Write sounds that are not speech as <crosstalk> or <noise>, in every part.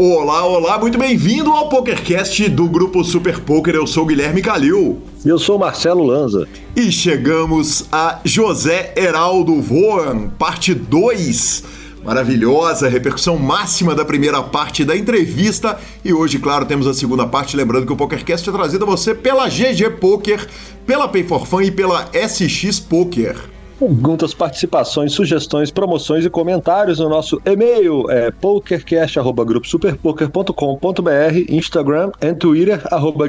Olá, olá, muito bem-vindo ao PokerCast do Grupo Super Poker. Eu sou Guilherme Calil. E eu sou Marcelo Lanza. E chegamos a José Heraldo Voan, parte 2. Maravilhosa, repercussão máxima da primeira parte da entrevista. E hoje, claro, temos a segunda parte. Lembrando que o PokerCast é trazido a você pela GG Poker, pela Pay for Fun e pela SX Poker. Perguntas, participações, sugestões, promoções e comentários no nosso e-mail. É pokercast.gruposuperpoker.com.br, Instagram e Twitter, arroba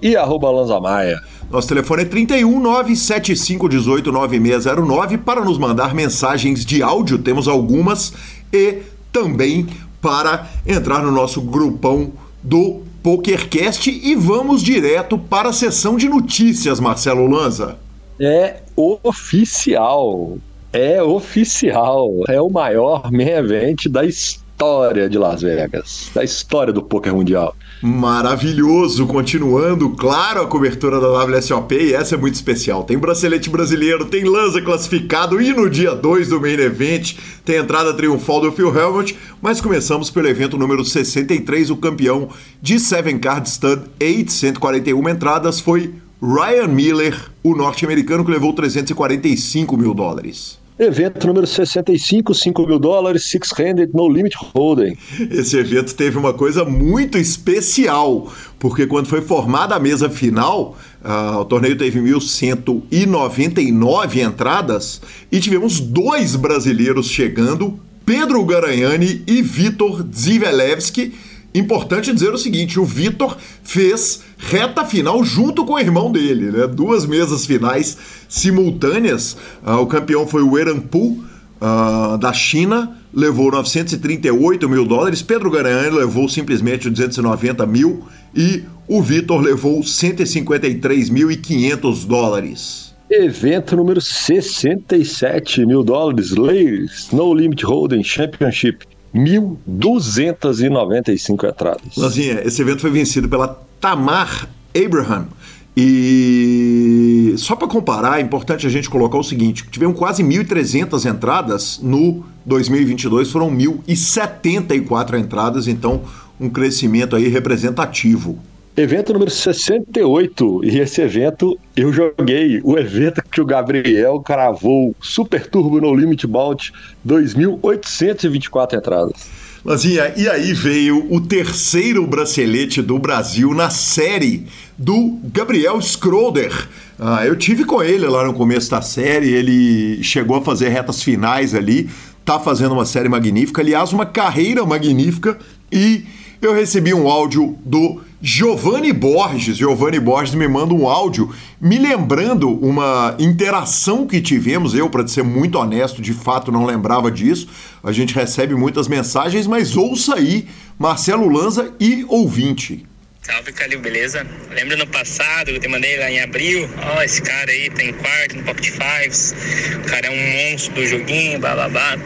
e arroba Lanzamaia. Nosso telefone é 31 975 18 9609 para nos mandar mensagens de áudio, temos algumas, e também para entrar no nosso grupão do PokerCast. E vamos direto para a sessão de notícias, Marcelo Lanza é oficial. É oficial. É o maior main event da história de Las Vegas, da história do poker mundial. Maravilhoso, continuando, claro, a cobertura da WSOP e essa é muito especial. Tem bracelete brasileiro, tem lança classificado e no dia 2 do main event tem entrada triunfal do Phil Helmut, mas começamos pelo evento número 63, o campeão de Seven Card Stud 8, 141 entradas foi Ryan Miller, o norte-americano que levou 345 mil dólares. Evento número 65, 5 mil dólares, Six-Handed No Limit Hold'em. Esse evento teve uma coisa muito especial, porque quando foi formada a mesa final, uh, o torneio teve 1.199 entradas e tivemos dois brasileiros chegando, Pedro Garanhani e Vitor Zivelevski, Importante dizer o seguinte: o Vitor fez reta final junto com o irmão dele, né? Duas mesas finais simultâneas. Uh, o campeão foi o Eranpu, uh, da China, levou 938 mil dólares. Pedro Garanhani levou simplesmente 290 mil e o Vitor levou 153.500 dólares. Evento número 67 mil dólares, Ladies No Limit Hold'em Championship. 1.295 entradas. Lanzinha, esse evento foi vencido pela Tamar Abraham. E só para comparar, é importante a gente colocar o seguinte: tivemos quase 1.300 entradas no 2022, foram 1.074 entradas, então um crescimento aí representativo. Evento número 68, e esse evento eu joguei, o evento que o Gabriel cravou, Super Turbo No Limit Bout, 2.824 entradas. Lazinha, e aí veio o terceiro bracelete do Brasil na série do Gabriel Schroeder. Ah, eu tive com ele lá no começo da série, ele chegou a fazer retas finais ali, tá fazendo uma série magnífica, aliás, uma carreira magnífica, e eu recebi um áudio do Giovanni Borges. Giovanni Borges me manda um áudio me lembrando uma interação que tivemos. Eu, para ser muito honesto, de fato não lembrava disso. A gente recebe muitas mensagens, mas ouça aí Marcelo Lanza e ouvinte. Salve, Calil, beleza? Lembra no passado, eu te mandei lá em abril, ó, oh, esse cara aí tá em quarto no Pocket Fives, o cara é um monstro do joguinho, blá,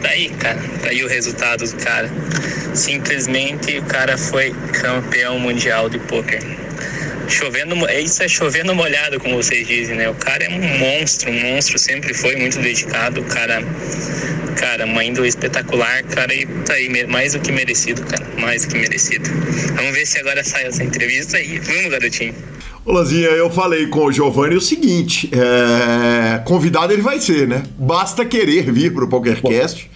tá aí, cara, tá aí o resultado do cara. Simplesmente o cara foi campeão mundial de poker. Chovendo, é isso é chovendo molhado, como vocês dizem, né? O cara é um monstro, um monstro, sempre foi muito dedicado, cara cara, uma índole espetacular, cara, e tá aí mais do que merecido, cara, mais do que merecido. Vamos ver se agora sai essa entrevista aí. Vamos, garotinho. Ô Lanzinha, eu falei com o Giovanni o seguinte: é... convidado ele vai ser, né? Basta querer vir pro PokerCast.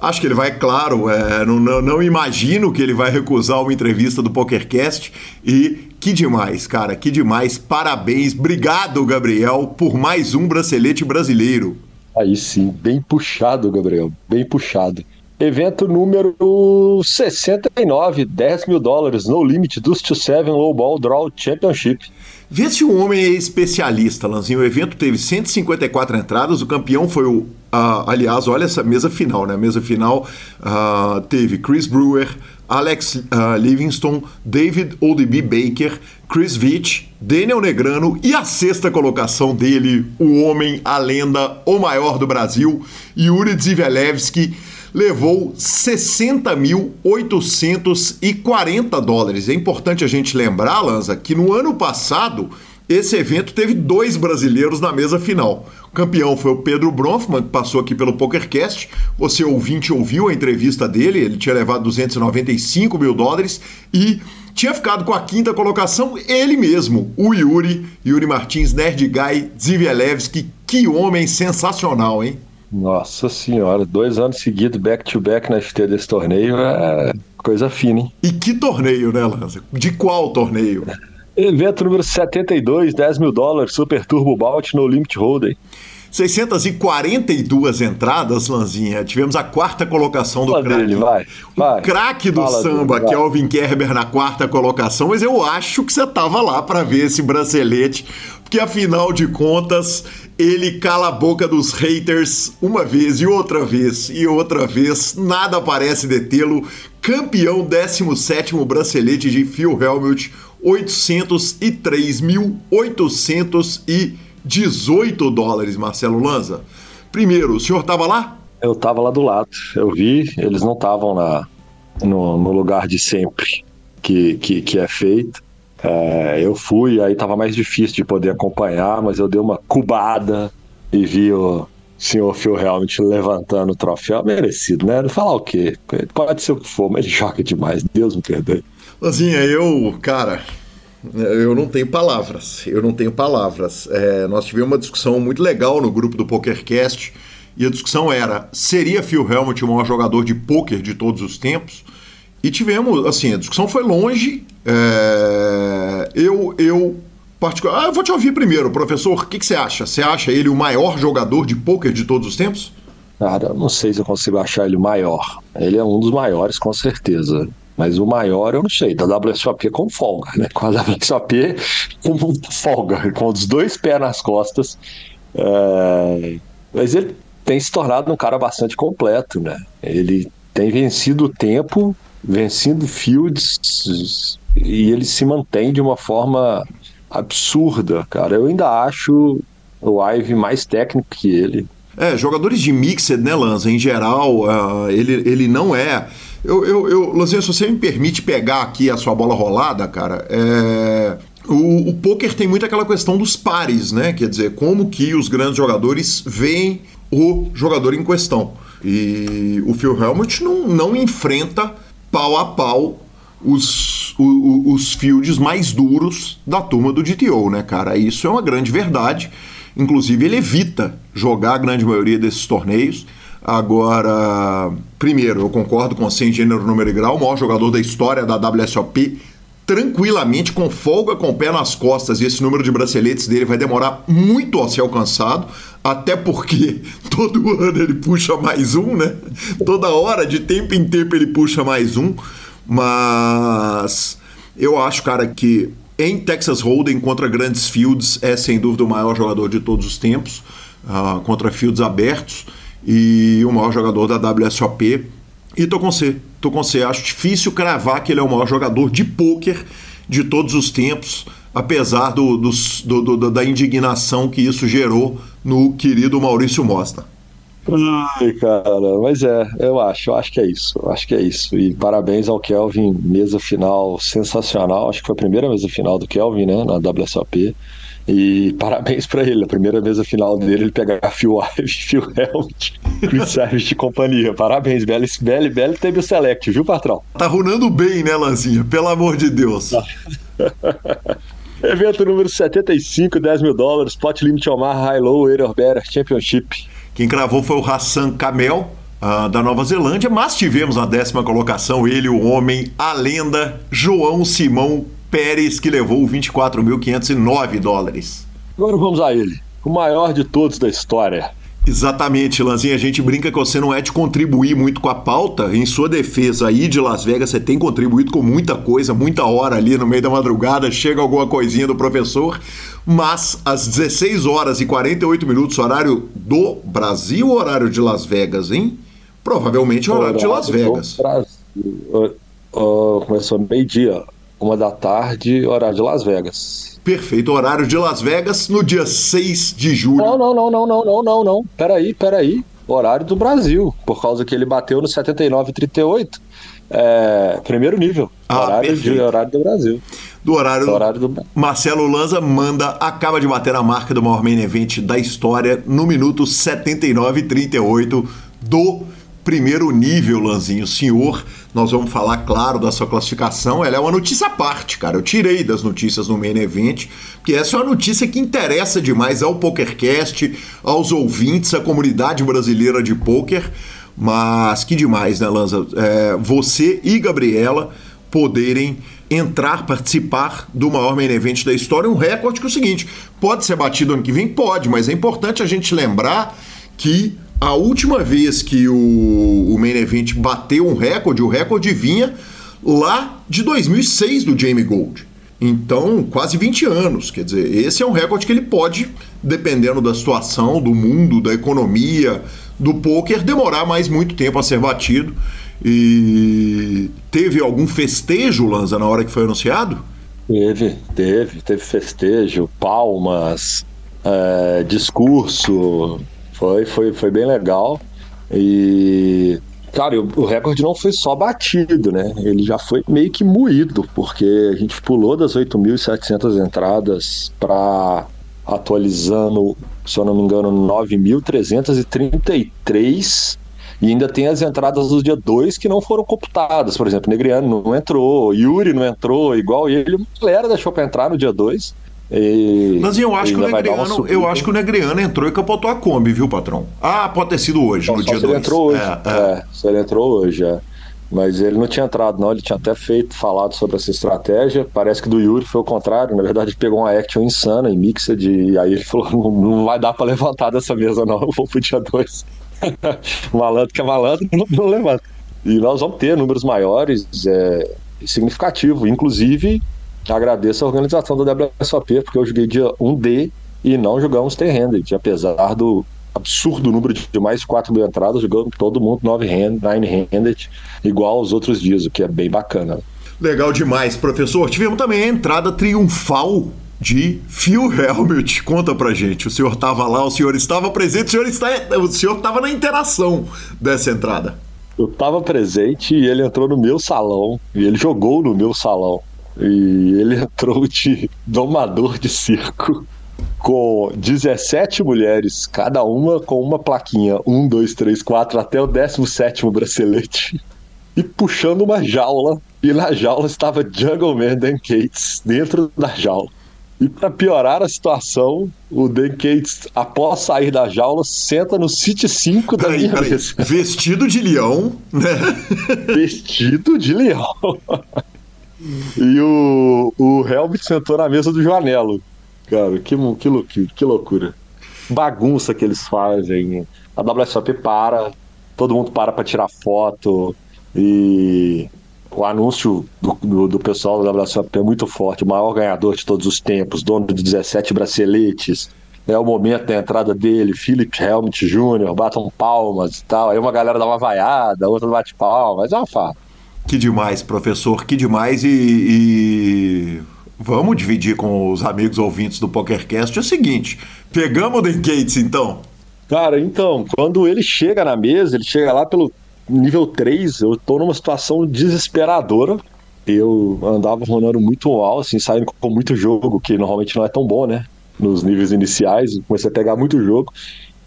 Acho que ele vai, claro, é, não, não, não, imagino que ele vai recusar uma entrevista do PokerCast. E que demais, cara, que demais. Parabéns, obrigado, Gabriel, por mais um bracelete brasileiro. Aí sim, bem puxado, Gabriel, bem puxado. Evento número 69, 10 mil dólares, no limit, dos to 7 Low Ball Draw Championship. Vê se o homem é especialista, Lanzinho. O evento teve 154 entradas, o campeão foi o. Uh, aliás, olha essa mesa final, né? A mesa final uh, teve Chris Brewer, Alex uh, Livingston, David ODB Baker, Chris Veach, Daniel Negrano e a sexta colocação dele, o homem, a lenda, o maior do Brasil, Yuri Zivelevski, levou 60.840 dólares. É importante a gente lembrar, Lanza, que no ano passado esse evento teve dois brasileiros na mesa final. O campeão foi o Pedro Bronfman, que passou aqui pelo PokerCast. Você, ouvinte, ouviu a entrevista dele, ele tinha levado 295 mil dólares e tinha ficado com a quinta colocação ele mesmo, o Yuri, Yuri Martins, Nerd Guy Zivielewski. Que homem sensacional, hein? Nossa senhora, dois anos seguidos back-to-back -back na FT desse torneio é coisa fina, hein? E que torneio, né, Lanza? De qual torneio? Evento número 72, 10 mil dólares, Super Turbo Bout no Limit Hold'em. 642 entradas, Lanzinha. Tivemos a quarta colocação do craque. Vai, vai. O craque do Fala samba, dele, Kelvin Kerber, na quarta colocação. Mas eu acho que você tava lá para ver esse bracelete, porque afinal de contas, ele cala a boca dos haters uma vez e outra vez e outra vez. Nada parece detê-lo. Campeão 17 bracelete de Phil Helmut, 803.818 dólares, Marcelo Lanza. Primeiro, o senhor estava lá? Eu estava lá do lado. Eu vi, eles não estavam no, no, lugar de sempre que, que, que é feito. É, eu fui, aí estava mais difícil de poder acompanhar, mas eu dei uma cubada e vi o senhor Phil realmente levantando o troféu. Merecido, né? Não falar o quê? Pode ser o que for, mas ele joga demais. Deus me perdoe. Lanzinha, eu, cara, eu não tenho palavras. Eu não tenho palavras. É, nós tivemos uma discussão muito legal no grupo do PokerCast e a discussão era: seria Phil Helmut o maior jogador de poker de todos os tempos? E tivemos, assim, a discussão foi longe. É, eu, eu, particular, ah, eu vou te ouvir primeiro, professor. O que, que você acha? Você acha ele o maior jogador de poker de todos os tempos? Cara, não sei se eu consigo achar ele o maior. Ele é um dos maiores, com certeza. Mas o maior eu não sei, da WSOP com folga, né? Com a WSOP com folga, com os dois pés nas costas. É... Mas ele tem se tornado um cara bastante completo, né? Ele tem vencido o tempo, vencendo fields, e ele se mantém de uma forma absurda, cara. Eu ainda acho o Ive mais técnico que ele. É, jogadores de mixed, né, Lanza? Em geral, uh, ele, ele não é eu, eu, eu Lanzinho, se você me permite pegar aqui a sua bola rolada, cara, é... O, o poker tem muito aquela questão dos pares, né? Quer dizer, como que os grandes jogadores veem o jogador em questão. E o Phil Helmut não, não enfrenta pau a pau os, os, os fields mais duros da turma do GTO, né, cara? Isso é uma grande verdade. Inclusive, ele evita jogar a grande maioria desses torneios. Agora, primeiro, eu concordo com você em gênero, número e grau, o maior jogador da história da WSOP, tranquilamente, com folga, com o pé nas costas, e esse número de braceletes dele vai demorar muito a ser alcançado, até porque <laughs> todo ano ele puxa mais um, né? Toda hora, de tempo em tempo, ele puxa mais um, mas eu acho, cara, que em Texas Hold'em contra grandes fields é sem dúvida o maior jogador de todos os tempos, uh, contra fields abertos e o maior jogador da WSOP. E tô com você, tô com você. Acho difícil cravar que ele é o maior jogador de pôquer de todos os tempos, apesar do, do, do, da indignação que isso gerou no querido Maurício Mosna. Ai, cara, mas é, eu acho, eu acho que é isso, acho que é isso. E parabéns ao Kelvin, mesa final sensacional, acho que foi a primeira mesa final do Kelvin, né, na WSOP. E parabéns para ele, a primeira mesa final dele, ele pegar Phil Ive, <laughs> Phil Helmut, Chris Savage de companhia. Parabéns, Belly, Belly, Belly teve o select, viu, patrão? Tá runando bem, né, Lanzinha? Pelo amor de Deus. <laughs> Evento número 75, 10 mil dólares, Pot Limit Omar High Low Air Better Championship. Quem cravou foi o Hassan Kamel, uh, da Nova Zelândia, mas tivemos na décima colocação ele, o homem, a lenda, João Simão Pérez, que levou 24.509 dólares. Agora vamos a ele, o maior de todos da história. Exatamente, Lanzinha. A gente brinca que você não é de contribuir muito com a pauta. Em sua defesa aí de Las Vegas, você tem contribuído com muita coisa, muita hora ali no meio da madrugada, chega alguma coisinha do professor. Mas às 16 horas e 48 minutos, horário do Brasil ou horário de Las Vegas, hein? Provavelmente horário, horário de Las Vegas. Brasil. Uh, uh, começou meio-dia uma da tarde, horário de Las Vegas. Perfeito, horário de Las Vegas no dia 6 de julho. Não, não, não, não, não, não, não, não. Peraí, peraí. Horário do Brasil, por causa que ele bateu no 79,38. É, primeiro nível. Ah, horário, de, horário do Brasil. do horário, do horário do Marcelo Lanza manda, acaba de bater a marca do maior main event da história no minuto 79 e 38 do primeiro nível, Lanzinho. Senhor, nós vamos falar, claro, da sua classificação. Ela é uma notícia à parte, cara. Eu tirei das notícias no main event, porque essa é uma notícia que interessa demais ao PokerCast, aos ouvintes, à comunidade brasileira de poker. Mas que demais, né, Lanza? É, você e Gabriela poderem entrar, participar do maior main event da história. Um recorde que é o seguinte: pode ser batido ano que vem? Pode, mas é importante a gente lembrar que a última vez que o, o main event bateu um recorde, o recorde vinha lá de 2006 do Jamie Gold. Então, quase 20 anos. Quer dizer, esse é um recorde que ele pode, dependendo da situação, do mundo, da economia, do poker, demorar mais muito tempo a ser batido. E teve algum festejo, Lanza, na hora que foi anunciado? Teve, teve, teve festejo, palmas, é, discurso, foi, foi, foi bem legal. E, cara, o, recorde não foi só batido, né? Ele já foi meio que moído, porque a gente pulou das 8.700 entradas para atualizando, se eu não me engano, 9.333. E ainda tem as entradas do dia 2 que não foram computadas. Por exemplo, Negriano não entrou, Yuri não entrou, igual ele. A galera deixou para entrar no dia 2. E, Mas eu acho que o Negriano, eu acho que o Negriano entrou e capotou a Kombi, viu, patrão? Ah, pode ter sido hoje, no dia 2. Ele entrou hoje. É, é. é, se ele entrou hoje, é. Mas ele não tinha entrado, não. Ele tinha até feito, falado sobre essa estratégia. Parece que do Yuri foi o contrário. Na verdade, ele pegou uma action insana em Mixed. E aí ele falou: não, não vai dar para levantar dessa mesa, não. Eu vou pro dia 2. <laughs> malandro que é malandro, não, não levanta. E nós vamos ter números maiores, é, significativo. Inclusive, agradeço a organização da WSOP, porque eu joguei dia 1D e não jogamos T-Handed, apesar do absurdo número de mais de 4 mil entradas, jogando todo mundo 9-handed, igual aos outros dias, o que é bem bacana. Legal demais, professor. Tivemos também a entrada triunfal de Phil Helmut. Conta pra gente. O senhor estava lá, o senhor estava presente, o senhor está, o senhor estava na interação dessa entrada. Eu estava presente e ele entrou no meu salão e ele jogou no meu salão. E ele <laughs> entrou de domador de circo com 17 mulheres, cada uma com uma plaquinha, 1, 2, 3, 4, até o 17 bracelete, e puxando uma jaula. E na jaula estava Jungle Man Dan Cates, dentro da jaula. E para piorar a situação, o Dan Cates, após sair da jaula, senta no City 5 da peraí, minha peraí. Vestido de leão, né? <laughs> Vestido de leão. E o, o Helmut sentou na mesa do Joanelo. Cara, que, que, que loucura. Bagunça que eles fazem. A WSOP para, todo mundo para para tirar foto. E o anúncio do, do, do, pessoal da WSOP é muito forte. O maior ganhador de todos os tempos, dono de 17 braceletes. É o momento da entrada dele, Philip Helmut Jr., batam palmas e tal. Aí uma galera dá uma vaiada, outra bate palmas. É uma farra. Que demais, professor, que demais. E, e, vamos dividir com os amigos ouvintes do PokerCast é o seguinte: pegamos o Dan Gates então? Cara, então, quando ele chega na mesa, ele chega lá pelo nível 3, eu tô numa situação desesperadora. Eu andava rolando muito mal, assim, saindo com muito jogo, que normalmente não é tão bom, né? Nos níveis iniciais, comecei a pegar muito jogo.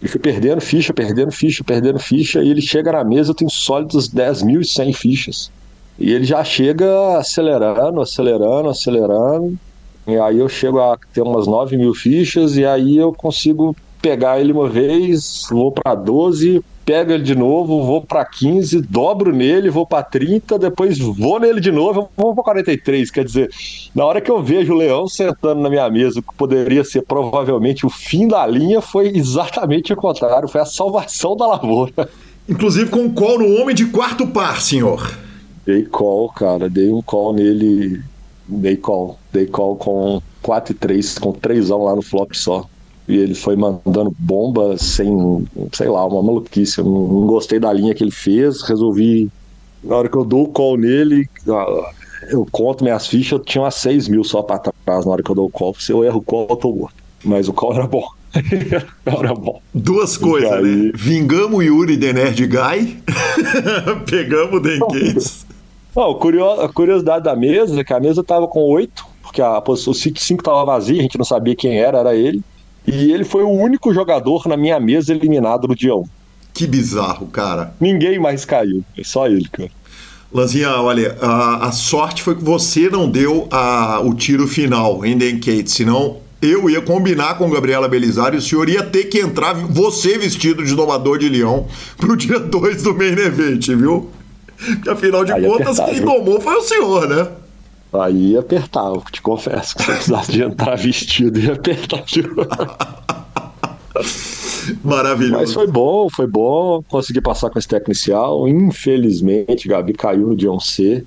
E fui perdendo ficha, perdendo ficha, perdendo ficha, e ele chega na mesa, eu tenho sólidos 10.100 fichas. E ele já chega acelerando, acelerando, acelerando. E aí eu chego a ter umas 9 mil fichas, e aí eu consigo pegar ele uma vez, vou para 12, pego ele de novo, vou para 15, dobro nele, vou para 30, depois vou nele de novo, vou para 43. Quer dizer, na hora que eu vejo o leão sentando na minha mesa, que poderia ser provavelmente o fim da linha, foi exatamente o contrário, foi a salvação da lavoura. Inclusive com um call no homem de quarto par, senhor. Dei call, cara, dei um call nele, dei call, dei call com 4 e 3, com 3 lá no flop só. E ele foi mandando bomba sem, sei lá, uma maluquice. Eu não, não gostei da linha que ele fez, resolvi. Na hora que eu dou o call nele, ah, eu conto minhas fichas, eu tinha umas 6 mil só pra trás na hora que eu dou o call. Se eu erro o call, eu tô morto. Mas o call era bom. <laughs> era bom. Duas coisas, aí... né? Vingamos o Yuri The Nerd Guy, <laughs> pegamos o Dan Não, a curiosidade da mesa é que a mesa tava com 8 porque a o 5 estava vazio, a gente não sabia quem era, era ele. E ele foi o único jogador na minha mesa eliminado no dia 1. Que bizarro, cara. Ninguém mais caiu, é só ele, cara. Lanzinha, olha, a, a, sorte foi que você não deu a, o tiro final em Kate, senão eu ia combinar com Gabriela Belisário e o senhor ia ter que entrar, você vestido de domador de leão, pro dia 2 do main event, viu? Porque afinal de Aí contas, apertar, quem viu? domou foi o senhor, né? Aí eu te confesso que se eu precisasse de entrar vestido, ia apertar de <laughs> Maravilhoso. Mas foi bom, foi bom. Consegui passar com esse técnico inicial. Infelizmente, Gabi caiu no Dion C.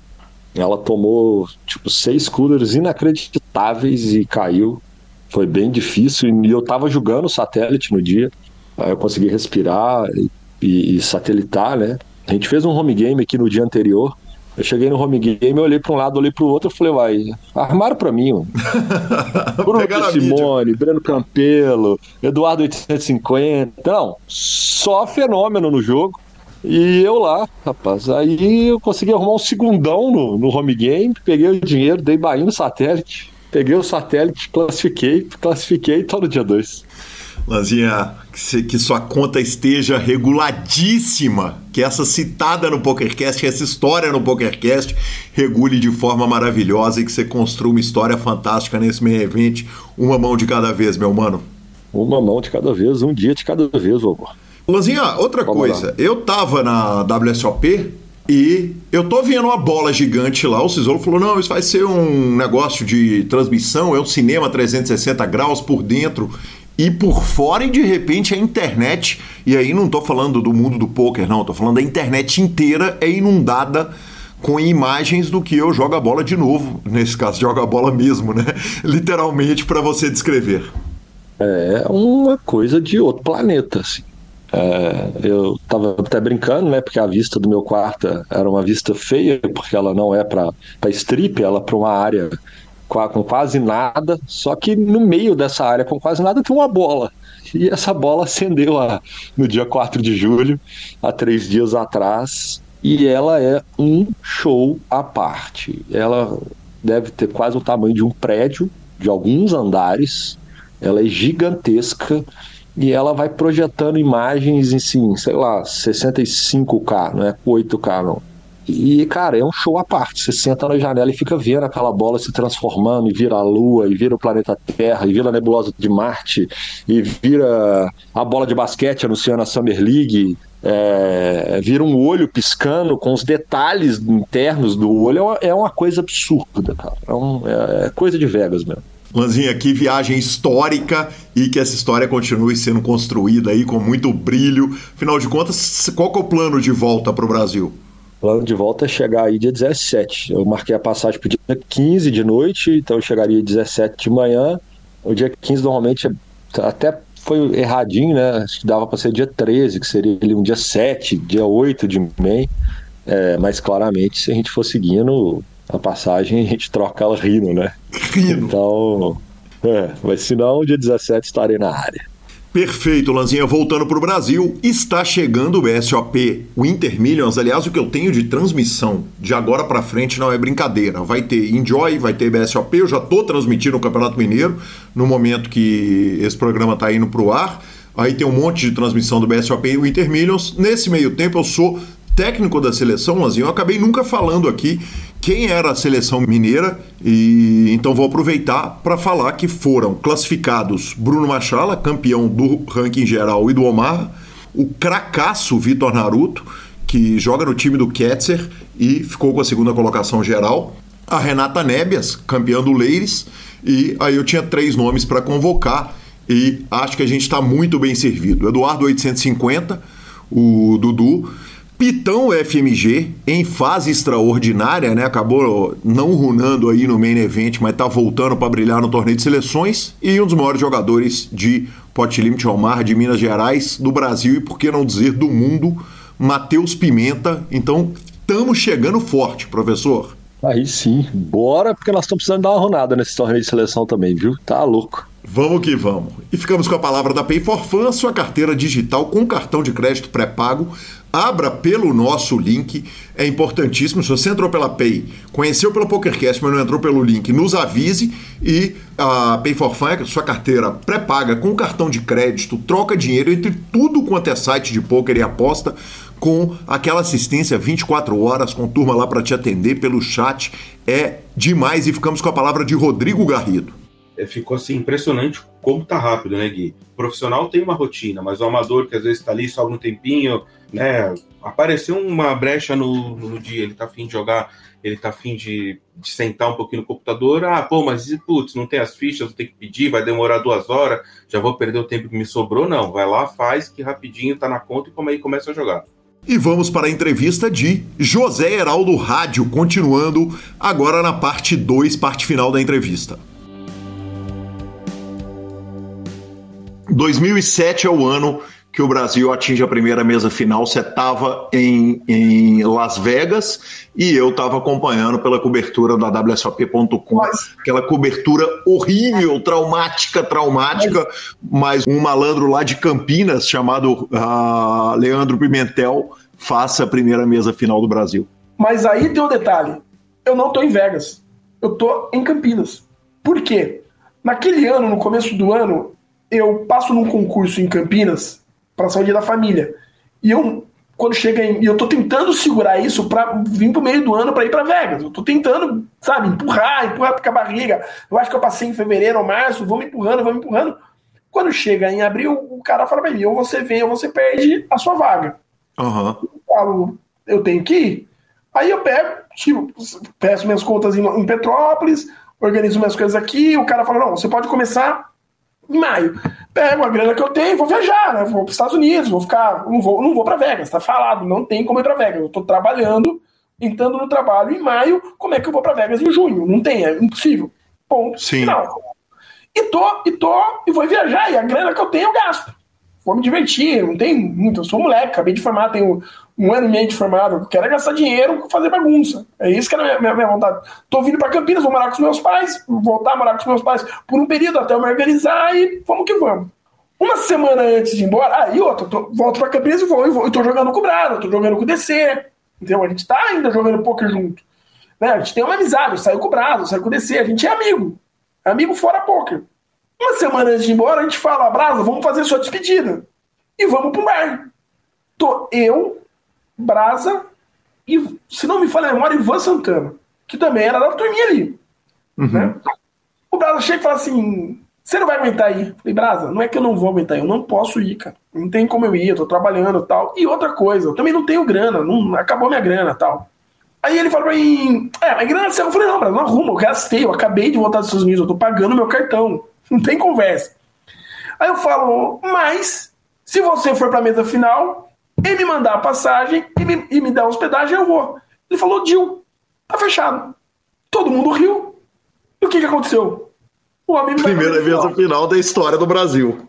Ela tomou, tipo, seis coolers inacreditáveis e caiu. Foi bem difícil. E eu tava jogando o satélite no dia. Aí eu consegui respirar e, e satelitar, né? A gente fez um home game aqui no dia anterior. Eu cheguei no home game, eu olhei para um lado, olhei para o outro, eu falei, uai, armaram para mim, mano. <laughs> Bruno Simone, Breno Campelo, Eduardo 850. Não, só fenômeno no jogo. E eu lá, rapaz. Aí eu consegui arrumar um segundão no, no home game, peguei o dinheiro, dei bainho no satélite, peguei o satélite, classifiquei, classifiquei todo dia 2. Lanzinha, que, que sua conta esteja reguladíssima, que essa citada no PokerCast, que essa história no PokerCast regule de forma maravilhosa e que você construa uma história fantástica nesse meio evento, uma mão de cada vez, meu mano. Uma mão de cada vez, um dia de cada vez, vovô. Lanzinha, outra Vamos coisa, lá. eu tava na WSOP e eu tô vendo uma bola gigante lá. O Cisolo falou: não, isso vai ser um negócio de transmissão, é um cinema 360 graus por dentro e por fora e de repente a internet, e aí não estou falando do mundo do poker, não, estou falando da internet inteira é inundada com imagens do que eu jogo a bola de novo, nesse caso joga a bola mesmo, né? <laughs> Literalmente para você descrever. É uma coisa de outro planeta, assim. É, eu tava até brincando, né? Porque a vista do meu quarto era uma vista feia, porque ela não é para strip, ela é para uma área com quase nada, só que no meio dessa área com quase nada tem uma bola. E essa bola acendeu a, no dia 4 de julho, há três dias atrás, e ela é um show à parte. Ela deve ter quase o tamanho de um prédio, de alguns andares, ela é gigantesca e ela vai projetando imagens em, sim, sei lá, 65K, não é 8K não. E, cara, é um show à parte. Você senta na janela e fica vendo aquela bola se transformando, e vira a Lua, e vira o planeta Terra, e vira a nebulosa de Marte, e vira a bola de basquete anunciando a Summer League. É, vira um olho piscando com os detalhes internos do olho. É uma, é uma coisa absurda, cara. É, um, é, é coisa de Vegas mesmo. Lanzinha, que viagem histórica e que essa história continue sendo construída aí com muito brilho. Afinal de contas, qual é o plano de volta para o Brasil? Plano de volta é chegar aí dia 17. Eu marquei a passagem para dia 15 de noite, então eu chegaria 17 de manhã. O dia 15 normalmente é, até foi erradinho, né? Acho que dava para ser dia 13, que seria ali um dia 7, dia 8 de mês. É, mas claramente, se a gente for seguindo a passagem, a gente troca ela rindo, né? Rindo. Então, é, mas se não, dia 17 estarei na área. Perfeito, Lanzinha. Voltando para o Brasil, está chegando o BSOP Winter Millions. Aliás, o que eu tenho de transmissão de agora para frente não é brincadeira. Vai ter Enjoy, vai ter BSOP. Eu já estou transmitindo o Campeonato Mineiro no momento que esse programa está indo para o ar. Aí tem um monte de transmissão do BSOP e Winter Millions. Nesse meio tempo, eu sou técnico da seleção, Lanzinho. Eu acabei nunca falando aqui quem era a seleção mineira e então vou aproveitar para falar que foram classificados Bruno Machala, campeão do ranking geral e do Omar, o cracaço Vitor Naruto, que joga no time do Ketzer e ficou com a segunda colocação geral, a Renata Nébias, campeã do Leires, e aí eu tinha três nomes para convocar e acho que a gente está muito bem servido. Eduardo 850, o Dudu, Pitão FMG, em fase extraordinária, né? Acabou não runando aí no main event, mas tá voltando para brilhar no torneio de seleções. E um dos maiores jogadores de Pot Limit ao Mar de Minas Gerais, do Brasil e, por que não dizer, do mundo, Matheus Pimenta. Então, estamos chegando forte, professor. Aí sim, bora, porque nós estamos precisando dar uma runada nesse torneio de seleção também, viu? Tá louco. Vamos que vamos. E ficamos com a palavra da Pay for Fun, sua carteira digital com cartão de crédito pré-pago abra pelo nosso link, é importantíssimo. Se você entrou pela Pay, conheceu pelo PokerCast, mas não entrou pelo link, nos avise e a Pay for Fun é sua carteira pré-paga com cartão de crédito, troca dinheiro entre tudo quanto é site de poker e aposta com aquela assistência 24 horas, com turma lá para te atender pelo chat. É demais e ficamos com a palavra de Rodrigo Garrido. É, ficou assim impressionante como tá rápido, né, Gui? O profissional tem uma rotina, mas o amador que às vezes está ali só um tempinho, né? Apareceu uma brecha no, no dia, ele tá afim de jogar, ele tá afim de, de sentar um pouquinho no computador. Ah, pô, mas putz, não tem as fichas, vou ter que pedir, vai demorar duas horas, já vou perder o tempo que me sobrou. Não, vai lá, faz, que rapidinho tá na conta e como aí começa a jogar. E vamos para a entrevista de José Heraldo Rádio, continuando agora na parte 2, parte final da entrevista. 2007 é o ano que o Brasil atinge a primeira mesa final. Você estava em, em Las Vegas e eu estava acompanhando pela cobertura da WSOP.com, aquela cobertura horrível, traumática, traumática, mas um malandro lá de Campinas, chamado uh, Leandro Pimentel, faça a primeira mesa final do Brasil. Mas aí tem um detalhe: eu não estou em Vegas, eu estou em Campinas. Por quê? Naquele ano, no começo do ano, eu passo num concurso em Campinas para a saúde da família. E eu, quando chega em. eu tô tentando segurar isso para vir pro meio do ano para ir para Vegas. Eu tô tentando, sabe, empurrar, empurrar com a barriga. Eu acho que eu passei em fevereiro ou março, vou me empurrando, vou me empurrando. Quando chega em abril, o cara fala para mim: ou você vem ou você perde a sua vaga. Uhum. Eu falo: eu tenho que ir. Aí eu pego, tipo, peço minhas contas em, em Petrópolis, organizo minhas coisas aqui. O cara fala: não, você pode começar em maio. Pego a grana que eu tenho vou viajar, né? Vou para os Estados Unidos, vou ficar. Não vou, não vou para Vegas, tá falado, não tem como ir para Vegas. Eu tô trabalhando, entrando no trabalho em maio, como é que eu vou para Vegas em junho? Não tem, é impossível. Ponto. Sim. Final. E tô, e tô, e vou viajar, e a grana que eu tenho eu gasto. Vou me divertir, não tem muito. Eu sou moleque, acabei de formar, tenho um ano e meio de formado, quero gastar dinheiro fazer bagunça. É isso que era a minha, minha, vontade. Tô vindo para Campinas, vou morar com os meus pais, voltar a morar com os meus pais por um período até eu me organizar e vamos que vamos. Uma semana antes de ir embora, aí ah, outra, tô, volto para Campinas e vou, e vou, eu tô jogando com o Brado, tô jogando com o DC, entendeu? A gente tá ainda jogando poker junto. Né? A gente tem uma amizade, eu saio com o Brado, eu saio com o DC, a gente é amigo. Amigo fora poker. Uma semana antes de ir embora, a gente fala, Brasa, vamos fazer sua despedida. E vamos pro bar. Tô eu, Brasa e, se não me falha a memória, Ivan Santana, que também era da turminha ali. Uhum. Né? O Brasa chega e fala assim: você não vai aguentar ir. Falei, Brasa, não é que eu não vou aguentar, eu não posso ir, cara. Não tem como eu ir, eu tô trabalhando e tal. E outra coisa, eu também não tenho grana, não, acabou minha grana tal. Aí ele falou pra mim, é, mas grana você? Eu falei, não, Brasa, não arruma, eu gastei, eu acabei de voltar dos Estados Unidos, eu tô pagando meu cartão. Não tem conversa. Aí eu falo, mas se você for pra mesa final, e me mandar a passagem e me, e me dar a hospedagem, eu vou. Ele falou, Dil, tá fechado. Todo mundo riu. E o que, que aconteceu? O homem Primeira mesa final da história do Brasil.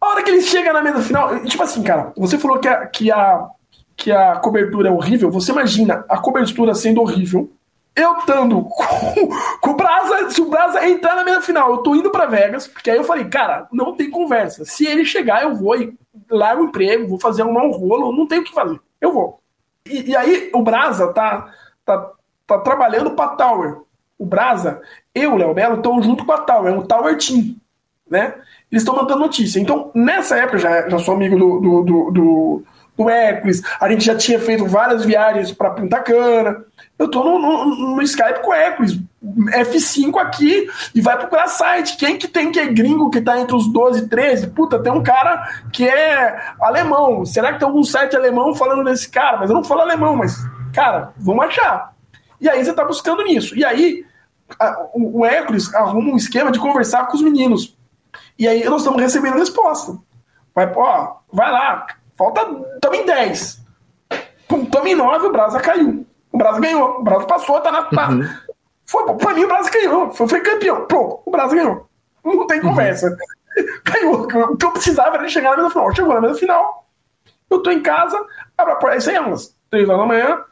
A hora que ele chega na mesa final, tipo assim, cara, você falou que a, que a, que a cobertura é horrível. Você imagina a cobertura sendo horrível eu estando <laughs> com, com, o Brasa, se o Brasa entrar na minha final, eu tô indo para Vegas, porque aí eu falei, cara, não tem conversa. Se ele chegar, eu vou e largo o emprego, vou fazer um rolo, não tenho o que fazer. Eu vou. E, e aí o Brasa tá, tá, tá trabalhando pra Tower. O Brasa, eu, o Léo Belo, estão junto com a Tower, é um Tower Team, né? Eles estão mandando notícia. Então, nessa época, já, já sou amigo do, do, do, do do Equis, a gente já tinha feito várias viagens para Punta Cana. Eu tô no, no, no Skype com o Equis, F5 aqui, e vai procurar site. Quem que tem que é gringo que tá entre os 12 e 13? Puta, tem um cara que é alemão. Será que tem algum site alemão falando desse cara? Mas eu não falo alemão, mas, cara, vamos achar. E aí você tá buscando nisso. E aí a, o, o arruma um esquema de conversar com os meninos. E aí nós estamos recebendo resposta. Vai, ó, vai lá, Falta. Estamos em 10. Estamos em 9, o Brasa caiu. O Brasa ganhou. O Brasa passou, tá na. Tá. Uhum. Foi, pra mim, o Brasa ganhou. Foi, foi campeão. Pronto, o Brasa ganhou. Não tem uhum. conversa. Uhum. <laughs> Ganhou. O que eu precisava era chegar na mesa final. Chegou na mesa final. Eu tô em casa, abro a porta. Isso aí é umas 3 horas da manhã.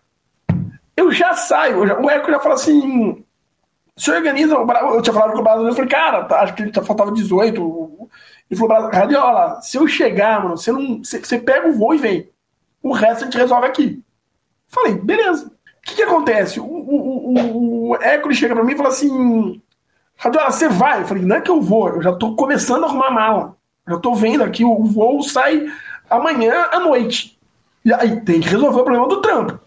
Eu já saio. Já, o Eco já fala assim. Se organiza. Eu tinha falado com o Brasa. Eu falei, cara, tá, acho que faltava 18. Ele falou, Radiola, se eu chegar, mano, você não. Você, você pega o voo e vem. o resto a gente resolve aqui. Falei, beleza. O que, que acontece? O, o, o, o Hércules chega pra mim e fala assim: Radiola, você vai? Eu falei, não é que eu vou, eu já tô começando a arrumar mala. Eu tô vendo aqui, o voo sai amanhã à noite. E aí tem que resolver o problema do trampo.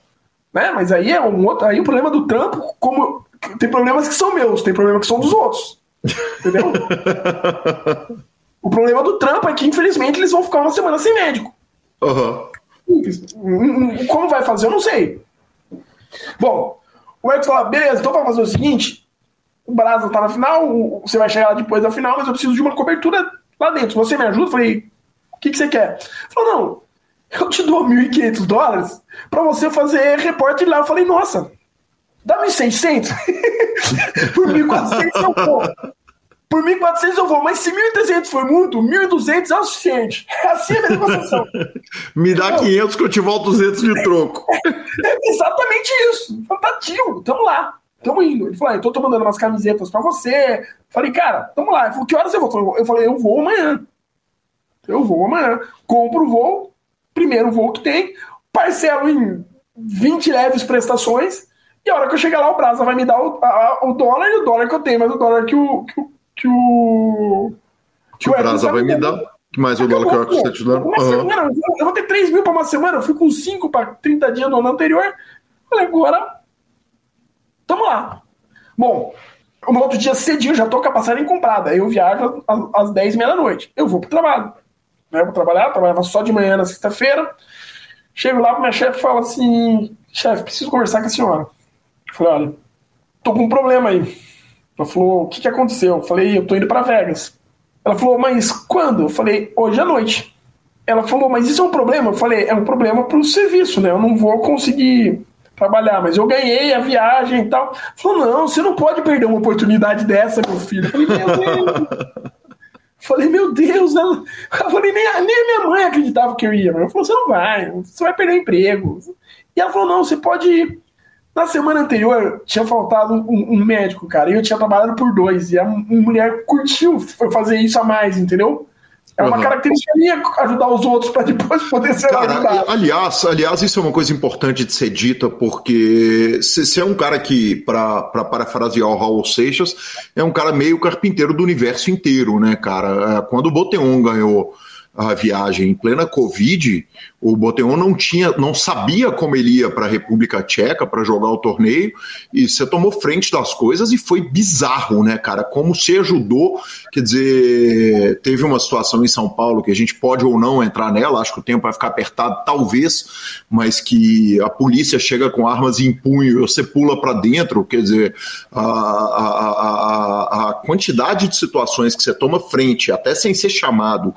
Né? Mas aí é um outro. Aí o problema do trampo, como. Tem problemas que são meus, tem problemas que são dos outros. Entendeu? <laughs> o problema do trampo é que, infelizmente, eles vão ficar uma semana sem médico. Aham. Como vai fazer, eu não sei. Bom, o Edson fala, beleza, então vamos fazer o seguinte: o Brasa tá na final, você vai chegar lá depois da final, mas eu preciso de uma cobertura lá dentro. Você me ajuda? Eu falei, o que, que você quer? Ele falou, não, eu te dou 1.500 dólares para você fazer repórter lá. Eu falei, nossa, dá 1.600? <laughs> Por 1.400 eu vou. Por 1.400 eu vou, mas se 1.300 for muito, 1.200 é o suficiente. É assim a negociação. <laughs> Me dá 500 que eu te volto 200 de troco. É exatamente isso. Tá, tio, tamo lá. Tamo indo. Ele falou, ah, então tô mandando umas camisetas pra você. Falei, cara, tamo lá. Ele falou, que horas eu vou? Eu falei, eu vou amanhã. Eu vou amanhã. Compro o voo, primeiro voo que tem, parcelo em 20 leves prestações, e a hora que eu chegar lá, o Brasa vai me dar o, a, o dólar e o dólar que eu tenho, mas o dólar que o. Que o. Que o, que o Brasa vai me dar. Mais o dólar que o Arcos está te dando. Uma uhum. semana, eu vou ter 3 mil para uma semana, eu fui com 5 para 30 dias no ano anterior. Falei, agora. Tamo lá. Bom, no outro dia cedinho, já tô com a passagem comprada. Aí eu viajo às 10 e meia da noite. Eu vou pro trabalho. Né, eu vou trabalhar, trabalhava só de manhã na sexta-feira. Chego lá, minha chefe fala assim: chefe, preciso conversar com a senhora. Eu falei: olha, tô com um problema aí. Ela falou: o que, que aconteceu? Eu falei: eu tô indo para Vegas. Ela falou: mas quando? Eu falei: hoje à noite. Ela falou: mas isso é um problema? Eu falei: é um problema pro serviço, né? Eu não vou conseguir trabalhar, mas eu ganhei a viagem e tal. Falou, não, você não pode perder uma oportunidade dessa, meu filho. Eu falei, meu Deus. Falei, meu Deus, ela... eu falei, nem a, nem a minha mãe acreditava que eu ia. Ela falou, você não vai, você vai perder o emprego. E ela falou, não, você pode ir. Na semana anterior, tinha faltado um, um médico, cara, e eu tinha trabalhado por dois. E a mulher curtiu fazer isso a mais, entendeu? É uma uhum. característica minha ajudar os outros para depois poder ser cara, ajudado. Aliás, aliás, isso é uma coisa importante de ser dita, porque você é um cara que, para parafrasear o Raul Seixas, é um cara meio carpinteiro do universo inteiro, né, cara? É, quando o Boteon ganhou a viagem em plena Covid, o Boteon não tinha, não sabia como ele ia para a República Tcheca para jogar o torneio e você tomou frente das coisas e foi bizarro, né, cara? Como se ajudou, quer dizer, teve uma situação em São Paulo que a gente pode ou não entrar nela, acho que o tempo vai ficar apertado, talvez, mas que a polícia chega com armas em punho, você pula para dentro, quer dizer, a, a, a, a quantidade de situações que você toma frente, até sem ser chamado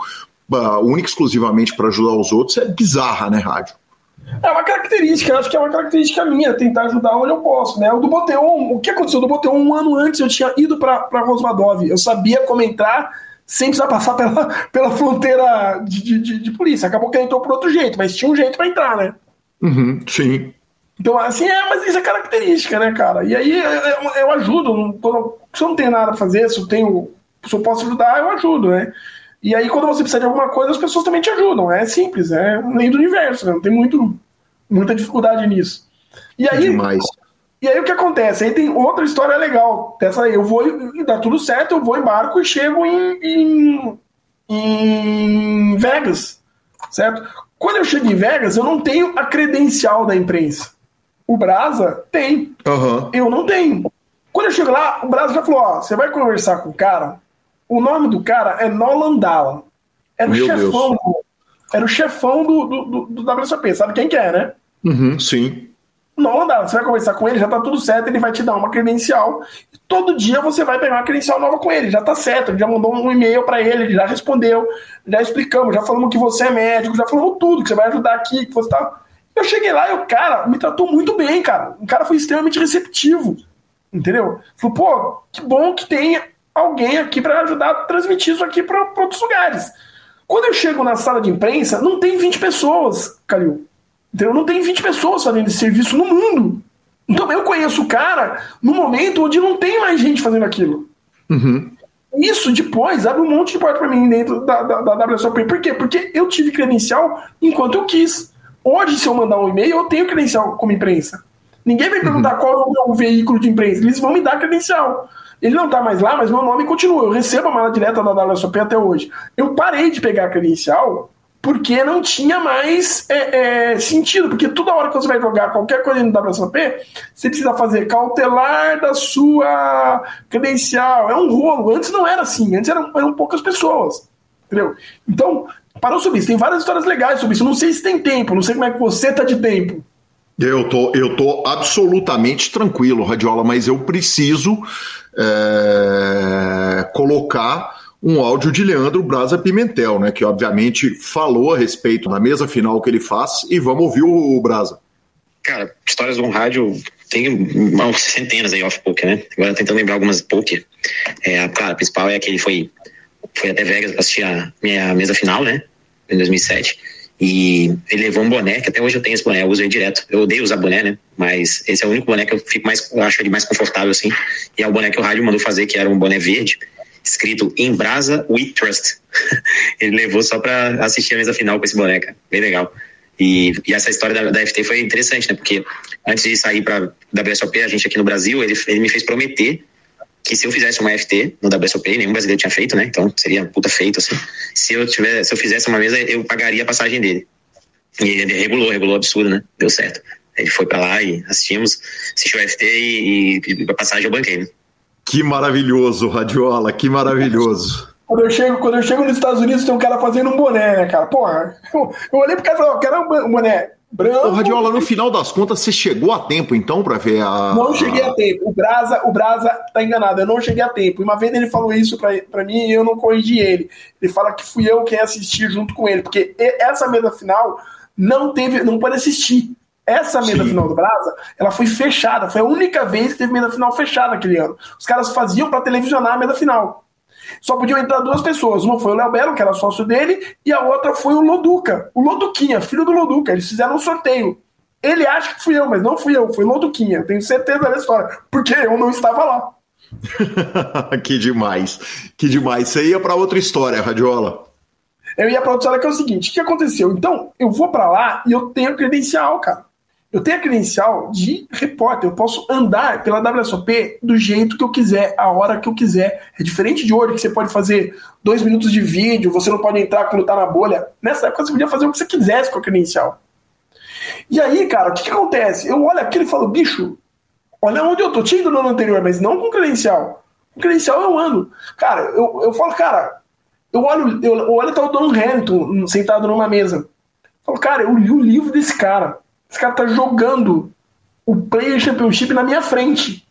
única e exclusivamente para ajudar os outros é bizarra, né, rádio? É uma característica, acho que é uma característica minha, tentar ajudar onde eu posso, né? O do Boteon, o que aconteceu do Boteon um ano antes, eu tinha ido para Rosvadov, eu sabia como entrar sem precisar passar pela, <laughs> pela fronteira de, de, de, polícia. Acabou que ele entrou por outro jeito, mas tinha um jeito para entrar, né? Uhum, sim. Então, assim, é, mas isso é característica, né, cara? E aí eu, eu, eu ajudo, não tô, se eu não tenho nada a fazer, se eu tenho, se eu posso ajudar, eu ajudo, né? E aí, quando você precisa de alguma coisa, as pessoas também te ajudam. É simples, é lei do universo, né? não tem muito, muita dificuldade nisso. E aí, Demais. E aí o que acontece? Aí tem outra história legal. Dessa aí, eu vou e dá tudo certo, eu vou em barco e chego em, em, em Vegas. Certo? Quando eu chego em Vegas, eu não tenho a credencial da imprensa. O Brasa tem. Uhum. Eu não tenho. Quando eu chego lá, o Brasa já falou: ó, você vai conversar com o cara, o nome do cara é Nolan Dalla. Era o Meu chefão, do, era o chefão do, do, do, do WSOP. Sabe quem que é, né? Uhum, sim. Nolan Dalla. Você vai conversar com ele, já tá tudo certo, ele vai te dar uma credencial. Todo dia você vai pegar uma credencial nova com ele. Já tá certo, ele já mandou um e-mail para ele, ele já respondeu, já explicamos, já falamos que você é médico, já falamos tudo, que você vai ajudar aqui, que você tá. Eu cheguei lá e o cara me tratou muito bem, cara. O cara foi extremamente receptivo. Entendeu? Falou, pô, que bom que tem alguém aqui para ajudar a transmitir isso aqui para outros lugares. Quando eu chego na sala de imprensa, não tem 20 pessoas, Calil. Entendeu? Não tem 20 pessoas fazendo esse serviço no mundo. Então eu conheço o cara no momento onde não tem mais gente fazendo aquilo. Uhum. Isso depois abre um monte de porta para mim dentro da, da, da WSOP. Por quê? Porque eu tive credencial enquanto eu quis. Hoje, se eu mandar um e-mail, eu tenho credencial como imprensa. Ninguém vai perguntar uhum. qual é o meu veículo de imprensa. Eles vão me dar credencial. Ele não está mais lá, mas meu nome continua. Eu recebo a mala direta da WSOP até hoje. Eu parei de pegar credencial porque não tinha mais é, é, sentido. Porque toda hora que você vai jogar qualquer coisa no WSOP, você precisa fazer cautelar da sua credencial. É um rolo. Antes não era assim. Antes eram, eram poucas pessoas. Entendeu? Então, parou sobre isso. Tem várias histórias legais sobre isso. Não sei se tem tempo. Não sei como é que você tá de tempo. Eu tô, eu tô absolutamente tranquilo, Radiola, mas eu preciso é, colocar um áudio de Leandro Braza Pimentel, né, que obviamente falou a respeito da mesa final que ele faz, e vamos ouvir o Braza. Cara, histórias do rádio tem umas centenas aí off-poker, né? Agora tentando lembrar algumas poker. É, claro, a principal é que ele foi, foi até Vegas assistir a minha mesa final, né? Em 2007. E ele levou um boné, que até hoje eu tenho esse boné, eu uso ele direto. Eu odeio usar boné, né? Mas esse é o único boné que eu fico mais, eu acho ele mais confortável, assim. E é o boné que o rádio mandou fazer, que era um boné verde, escrito em Brasa We Trust. <laughs> ele levou só pra assistir a mesa final com esse boné, cara. Bem legal. E, e essa história da, da, FT foi interessante, né? Porque antes de sair pra WSOP, a gente aqui no Brasil, ele, ele me fez prometer que se eu fizesse uma FT no WSOP, nenhum brasileiro tinha feito, né? Então seria puta feito, assim. Se eu, tiver, se eu fizesse uma mesa, eu pagaria a passagem dele. E ele regulou, regulou absurdo, né? Deu certo. Ele foi para lá e assistimos, assistiu a FT e, e, a passagem eu banquei, né? Que maravilhoso, Radiola, que maravilhoso. Quando eu, chego, quando eu chego nos Estados Unidos, tem um cara fazendo um boné, né, cara? Porra, eu, eu olhei pro cara e falei, eu quero um boné Branco. Ô, Radiola, no final das contas, você chegou a tempo, então, para ver a. Não cheguei a tempo. O Brasa, o Brasa tá enganado, eu não cheguei a tempo. Uma vez ele falou isso para mim e eu não corrigi ele. Ele fala que fui eu quem assistir junto com ele, porque essa mesa final não teve, não pode assistir. Essa mesa Sim. final do Brasa, ela foi fechada. Foi a única vez que teve mesa final fechada aquele ano. Os caras faziam para televisionar a mesa final. Só podiam entrar duas pessoas. Uma foi o Léo Belo, que era sócio dele, e a outra foi o Loduca, o Loduquinha, filho do Loduca. Eles fizeram um sorteio. Ele acha que fui eu, mas não fui eu, foi o Loduquinha. Tenho certeza da história, porque eu não estava lá. <laughs> que demais, que demais. Você ia para outra história, Radiola. Eu ia para outra história que é o seguinte: o que aconteceu? Então, eu vou para lá e eu tenho credencial, cara. Eu tenho a credencial de repórter, eu posso andar pela WSOP do jeito que eu quiser, a hora que eu quiser. É diferente de hoje, que você pode fazer dois minutos de vídeo, você não pode entrar quando tá na bolha. Nessa época você podia fazer o que você quisesse com a credencial. E aí, cara, o que, que acontece? Eu olho aquilo e falo, bicho, olha onde eu tô. Tinha ido no ano anterior, mas não com credencial. Com credencial eu ando. Cara, eu, eu falo, cara, eu olho, eu olho tá o Don Hamilton sentado numa mesa. Eu falo, cara, eu li o livro desse cara. Esse cara tá jogando o Player Championship na minha frente.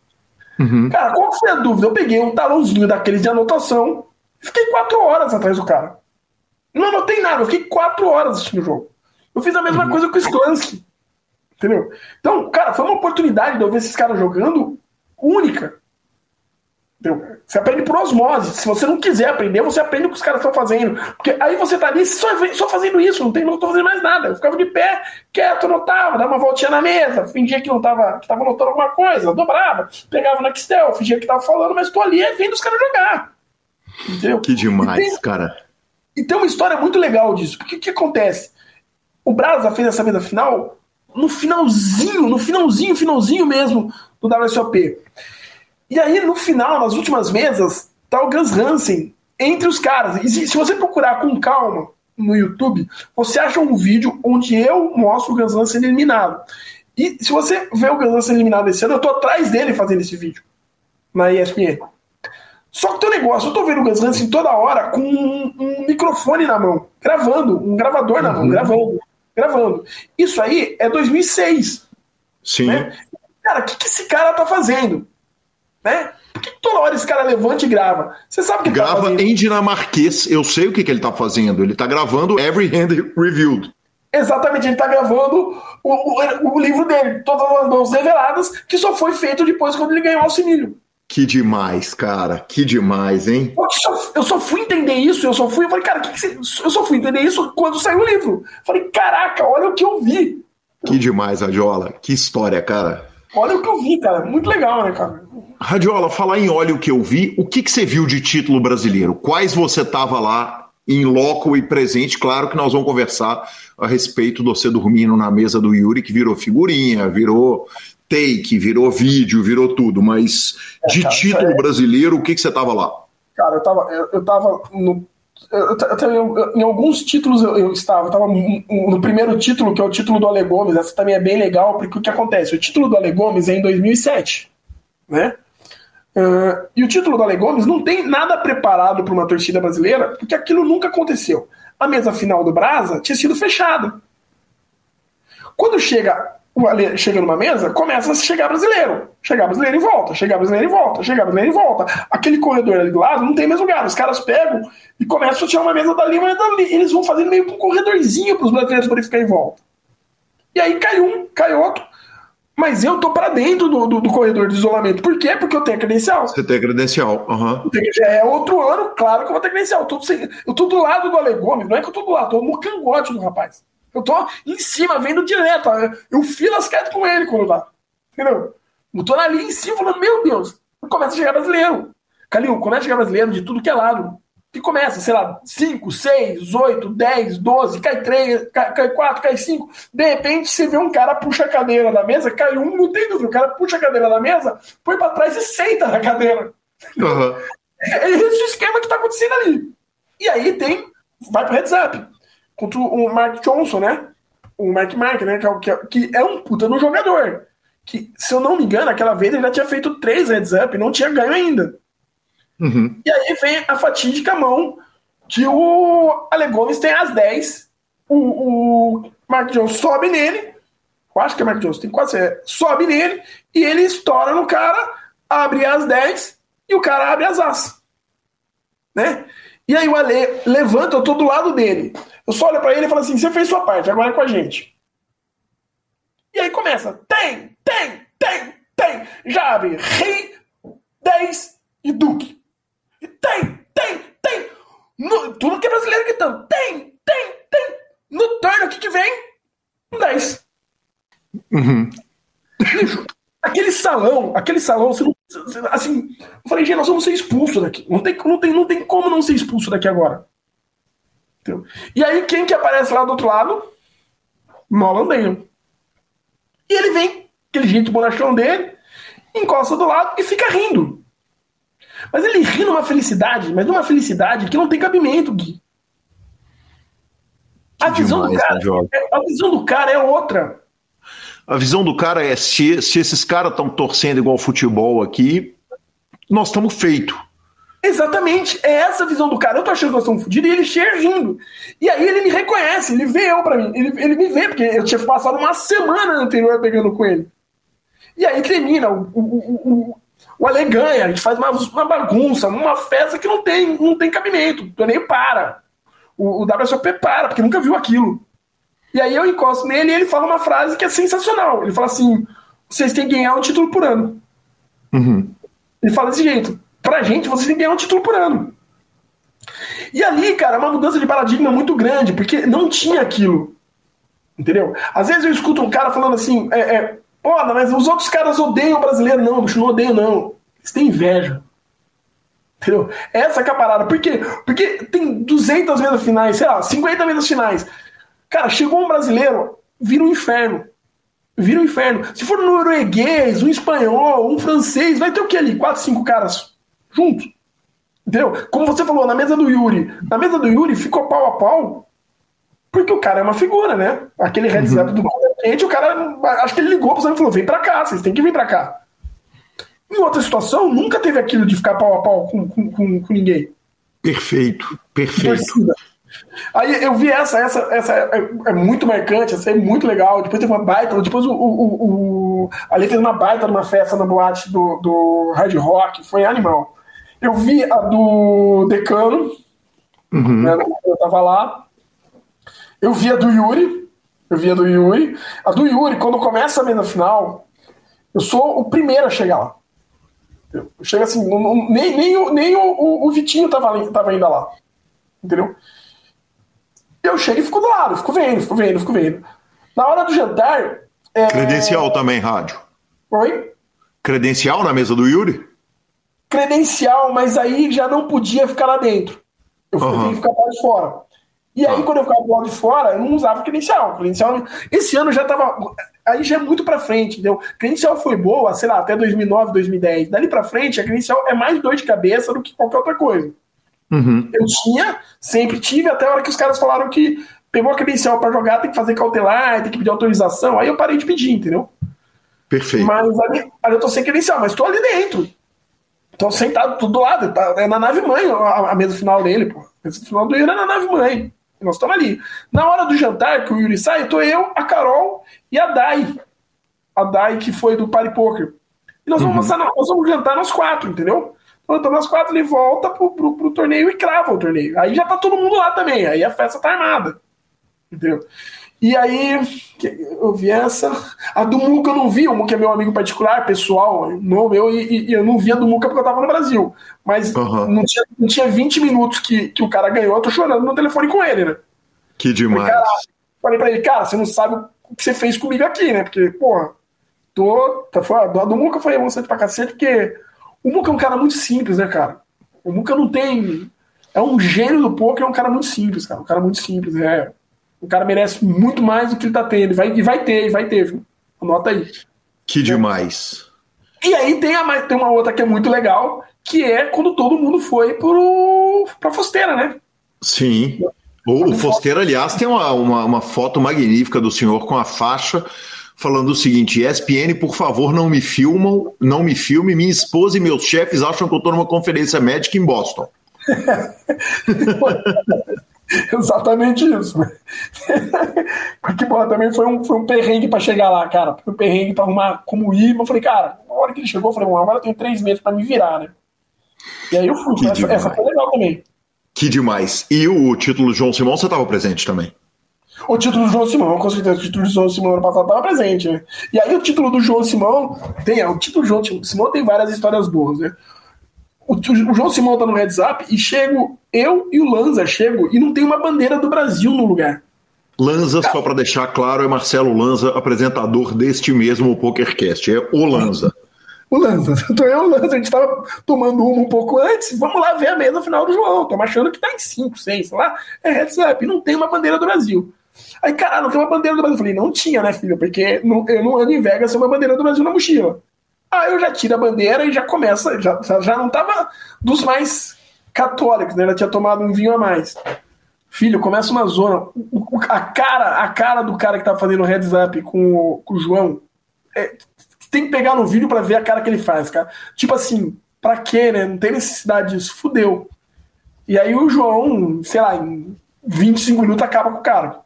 Uhum. Cara, qual foi a dúvida? Eu peguei um talãozinho daqueles de anotação e fiquei quatro horas atrás do cara. Não anotei nada, eu fiquei quatro horas assistindo o jogo. Eu fiz a mesma uhum. coisa com o Sklansky. Entendeu? Então, cara, foi uma oportunidade de eu ver esses caras jogando única. Você aprende por osmose. Se você não quiser aprender, você aprende o que os caras estão fazendo. Porque aí você tá ali só, só fazendo isso, não, tem, não tô fazendo mais nada. Eu ficava de pé, quieto, anotava, dava uma voltinha na mesa, fingia que não tava, que tava anotando alguma coisa, dobrava, pegava na Kistel, fingia que tava falando, mas tô ali vendo os caras jogar. Entendeu? Que demais, e tem, cara. E tem uma história muito legal disso. Porque o que acontece? O Brasa fez essa mesa final no finalzinho, no finalzinho, finalzinho mesmo do WSOP. E aí, no final, nas últimas mesas, tá o Gus Hansen entre os caras. E se, se você procurar com calma no YouTube, você acha um vídeo onde eu mostro o Gus Hansen eliminado. E se você vê o Gus Hansen eliminado esse ano, eu tô atrás dele fazendo esse vídeo na ESPN. Só que tem um negócio, eu tô vendo o Gus Hansen toda hora com um, um microfone na mão, gravando, um gravador na mão, uhum. gravando, gravando. Isso aí é 2006. Sim. Né? Cara, o que, que esse cara tá fazendo? Né? Por que toda hora esse cara levanta e grava? Você sabe o que Grava tá em dinamarquês, eu sei o que, que ele está fazendo. Ele está gravando Every Hand Reviewed. Exatamente, ele está gravando o, o, o, livro dele, Todas as Mãos Reveladas, que só foi feito depois quando ele ganhou o Alcimílio. Que demais, cara. Que demais, hein? Eu só, eu só fui entender isso, eu só fui. Eu falei, cara, que que você, eu só fui entender isso quando saiu o livro. Eu falei, caraca, olha o que eu vi. Que demais, Adiola. Que história, cara. Olha o que eu vi, cara. Muito legal, né, cara? Radiola, falar em olha o que eu vi, o que, que você viu de título brasileiro? Quais você tava lá em loco e presente. Claro que nós vamos conversar a respeito de você dormindo na mesa do Yuri, que virou figurinha, virou take, virou vídeo, virou tudo. Mas de É, cara, título é- brasileiro, o que, que você tava lá? Cara, eu tava, eu, eu tava no. Eu, eu, em alguns títulos eu, estava. Eu tava no, primeiro título, que é o título do Ale Gomes. Essa também é bem legal, porque o que acontece? O título do Ale Gomes é em 2007. Né? Ah, e o título do Ale Gomes não tem nada preparado para uma torcida brasileira, porque aquilo nunca aconteceu. A mesa final do Brasa tinha sido fechada. Quando chega chega numa mesa, começa a chegar brasileiro. Chegar brasileiro e volta, chegar brasileiro e volta, chegar brasileiro e volta. Aquele corredor ali do lado não tem mais lugar. Os caras pegam e começam a tirar uma mesa dali, uma dali. Eles vão fazendo meio que um corredorzinho para os brasileiros poderem ficar em volta. E aí cai um, cai outro. Mas eu tô para dentro do, do, do corredor de isolamento. Por quê? Porque eu tenho a credencial. Você tem credencial. aham. Já é outro ano, claro que eu vou ter credencial. Eu tô, sem- eu tô do lado do Ale Gomes, não é que eu tô do lado, eu tô no cangote do rapaz. Eu tô em cima, vendo direto. Eu filo as quieto com ele quando dá. Entendeu? Eu tô ali em cima falando, meu Deus, começa a chegar brasileiro. Calil, começa a chegar brasileiro de tudo que é lado. Que começa, sei lá, 5, 6, 8, 10, 12, cai 3, cai, cai 4, cai 5. De repente você vê um cara puxa a cadeira da mesa, cai um, não tem dúvida. O cara puxa a cadeira da mesa, põe pra trás e senta na cadeira. Aham. É esse o esquema que tá acontecendo ali. E aí tem. Vai pro up. Contra o Mark Johnson, né? O Mark Mark, né? Que é, que é- que é um puta no jogador. Que, se eu não me engano, aquela vez ele já tinha feito três heads up e não tinha ganho ainda. Uhum. E aí vem a fatídica mão que o Ale Gomes tem às 10. O, o Mark Johnson sobe nele. Eu acho que é Mark Johnson, tem quase. Sobe nele e ele estoura no cara, abre às 10 e o cara abre as as. Né? E aí o Ale levanta, eu tô do lado dele. Eu só olho pra ele e falo assim: você fez sua parte, agora é com a gente. E aí começa: tem, tem, tem, tem. Já abre Rei, 10 e Duque. E tem, tem, tem. No, tudo que é brasileiro gritando. Tem, tem, tem. No turno, que que vem? Um 10. Uhum. Aquele salão, aquele salão, você não. Assim, eu falei, gente, nós vamos ser expulsos daqui. Não tem, não, tem, não tem como não ser expulso daqui agora. Entendeu? E aí, quem que aparece lá do outro lado? Nolan Dale. E ele vem, aquele jeito bonachão dele, encosta do lado e fica rindo. Mas ele ri numa felicidade, mas numa felicidade que não tem cabimento, Gui. A Que visão, do demais, cara, né, é- a visão do cara é outra. A visão do cara é se, se esses caras estão torcendo igual futebol aqui, nós estamos feito. Exatamente, é essa a visão do cara. Eu tô achando que nós estamos fodidos e ele chega rindo. E aí ele me reconhece, ele vê eu pra mim. Ele, ele me vê, porque eu tinha passado uma semana anterior pegando com ele. E aí termina, o, o, o, o, o Ale ganha, a gente faz uma, uma bagunça, uma festa que não tem, não tem cabimento. O torneio para. O, o WSOP para, porque nunca viu aquilo. E aí eu encosto nele e ele fala uma frase que é sensacional. Ele fala assim: vocês têm que ganhar um título por ano. Uhum. Ele fala desse jeito. Pra gente, vocês têm que ganhar um título por ano. E ali, cara, é uma mudança de paradigma muito grande, porque não tinha aquilo. Entendeu? Às vezes eu escuto um cara falando assim, é, é, mas os outros caras odeiam o brasileiro. Não, bicho, não odeiam, não. Eles têm inveja. Entendeu? Essa é a parada. Por quê? Porque tem 200 mesas finais, sei lá, 50 mesas finais. Cara, chegou um brasileiro, vira um inferno. Vira um inferno. Se for um norueguês, um espanhol, um francês, vai ter o que ali? Quatro, cinco caras juntos. Entendeu? Como você falou, na mesa do Yuri. Na mesa do Yuri ficou pau a pau. Porque o cara é uma figura, né? Aquele heads up do gente, o cara. Acho que ele ligou pro Sam e falou: vem pra cá, vocês têm que vir pra cá. Em outra situação, nunca teve aquilo de ficar pau a pau com, com, com, com ninguém. Perfeito, perfeito. Torcida. Aí eu vi essa, essa, essa é, é muito marcante, essa é muito legal. Depois teve uma baita, depois o, o, o ali fez uma baita numa festa na boate do, do Hard Rock, foi animal. Eu vi a do Decano, Uhum. né, eu tava lá. Eu vi a do Yuri, eu vi a do Yuri. A do Yuri, quando começa a mesa final, eu sou o primeiro a chegar lá. Eu chego assim, não- não- nem, nem, o, nem o, o- o Vitinho tava, tava ainda lá. Entendeu? Eu chego e fico do lado, fico vendo, fico vendo, fico vendo. Na hora do jantar. É... Credencial também, rádio. Oi? Credencial na mesa do Yuri? Credencial, mas aí já não podia ficar lá dentro. Eu uhum. tenho que ficar lado de fora. E aí, ah. quando eu ficava do lado de fora, eu não usava credencial. credencial. Esse ano já tava. Aí já é muito pra frente, entendeu? Credencial foi boa, sei lá, até 2009, 2010. Dali pra frente, a credencial é mais dor de cabeça do que qualquer outra coisa. Uhum. Eu tinha, sempre tive, até a hora que os caras falaram que pegou a credencial para jogar, tem que fazer cautelar, tem que pedir autorização. Aí eu parei de pedir, entendeu? Perfeito. Mas ali, ali eu tô sem credencial, mas tô ali dentro. Tô sentado tudo do lado. Tá, é na nave mãe a, a mesa final dele, pô. A mesa final do Yuri é na nave mãe. Nós estamos ali. Na hora do jantar, que o Yuri sai, tô eu, a Carol e a Dai. A Dai, que foi do Party Poker. E nós vamos, uhum. nós vamos jantar nós quatro, entendeu? Então, nós quatro, ele volta pro, pro, pro, torneio e crava o torneio. Aí já tá todo mundo lá também. Aí a festa tá armada. Entendeu? E aí, eu vi essa. A do Muca eu não vi, o Muca é meu amigo particular, pessoal, não meu, e, e eu não vi a do Muca porque eu tava no Brasil. Mas uhum. não, tinha, não tinha 20 minutos que, que o cara ganhou, eu tô chorando no telefone com ele, né? Que demais. Falei, falei pra ele, cara, você não sabe o que você fez comigo aqui, né? Porque, porra, tô. Tá fora. A do Muca foi emocionante pra cacete, porque o Muca é um cara muito simples, né, cara? O Muca não tem. É um gênio do poker, é um cara muito simples, cara. Um cara muito simples, é. O cara merece muito mais do que ele tá tendo. E vai, e vai ter, e vai ter, viu? Anota aí. Que demais. E aí tem, a, tem uma outra que é muito legal, que é quando todo mundo foi pro, pra Fosteira, né? Sim. O, o Fosteira, aliás, tem uma, uma, uma, foto magnífica do senhor com a faixa falando o seguinte: ESPN, por favor, não me filmam, não me filme. Minha esposa e meus chefes acham que eu estou numa conferência médica em Boston. <laughs> <laughs> Exatamente isso. <laughs> Porque, porra, também foi um, foi um perrengue pra chegar lá, cara. Foi um perrengue pra arrumar como ir. Eu falei, cara, na hora que ele chegou, eu falei, bom, agora eu tenho três meses pra me virar, né? E aí eu fui. Essa, essa, foi legal também. Que demais. E o título do João Simão, você tava presente também? O título do João Simão, com certeza, o título do João Simão ano passado estava presente, né? E aí o título do João Simão, tem, o título do João Simão tem várias histórias boas, né? O, o João Simão tá no up e chego, eu e o Lanza chego e não tem uma bandeira do Brasil no lugar. Lanza, só para deixar claro, é Marcelo Lanza, apresentador deste mesmo PokerCast. É o Lanza. o Lanza. Tô eu e o Lanza, a gente tava tomando uma um pouco antes, vamos lá ver a mesa final do João. Tô achando que tá em 5, 6, sei lá. É heads up, não tem uma bandeira do Brasil. Aí, cara, não tem uma bandeira do Brasil. Eu falei, não tinha, né, filho? Porque não, eu não ando em Vegas sem uma bandeira do Brasil na mochila. Aí eu já tiro a bandeira e já começa, já, já não tava dos mais católicos, né? Ela tinha tomado um vinho a mais. Filho, começa uma zona. A cara, a cara do cara que tá fazendo o heads up com o, com o João. É, tem que pegar no vídeo para ver a cara que ele faz, cara. Tipo assim, pra quê, né? Não tem necessidade disso. Fudeu. E aí o João, sei lá, em 25 minutos acaba com o cara.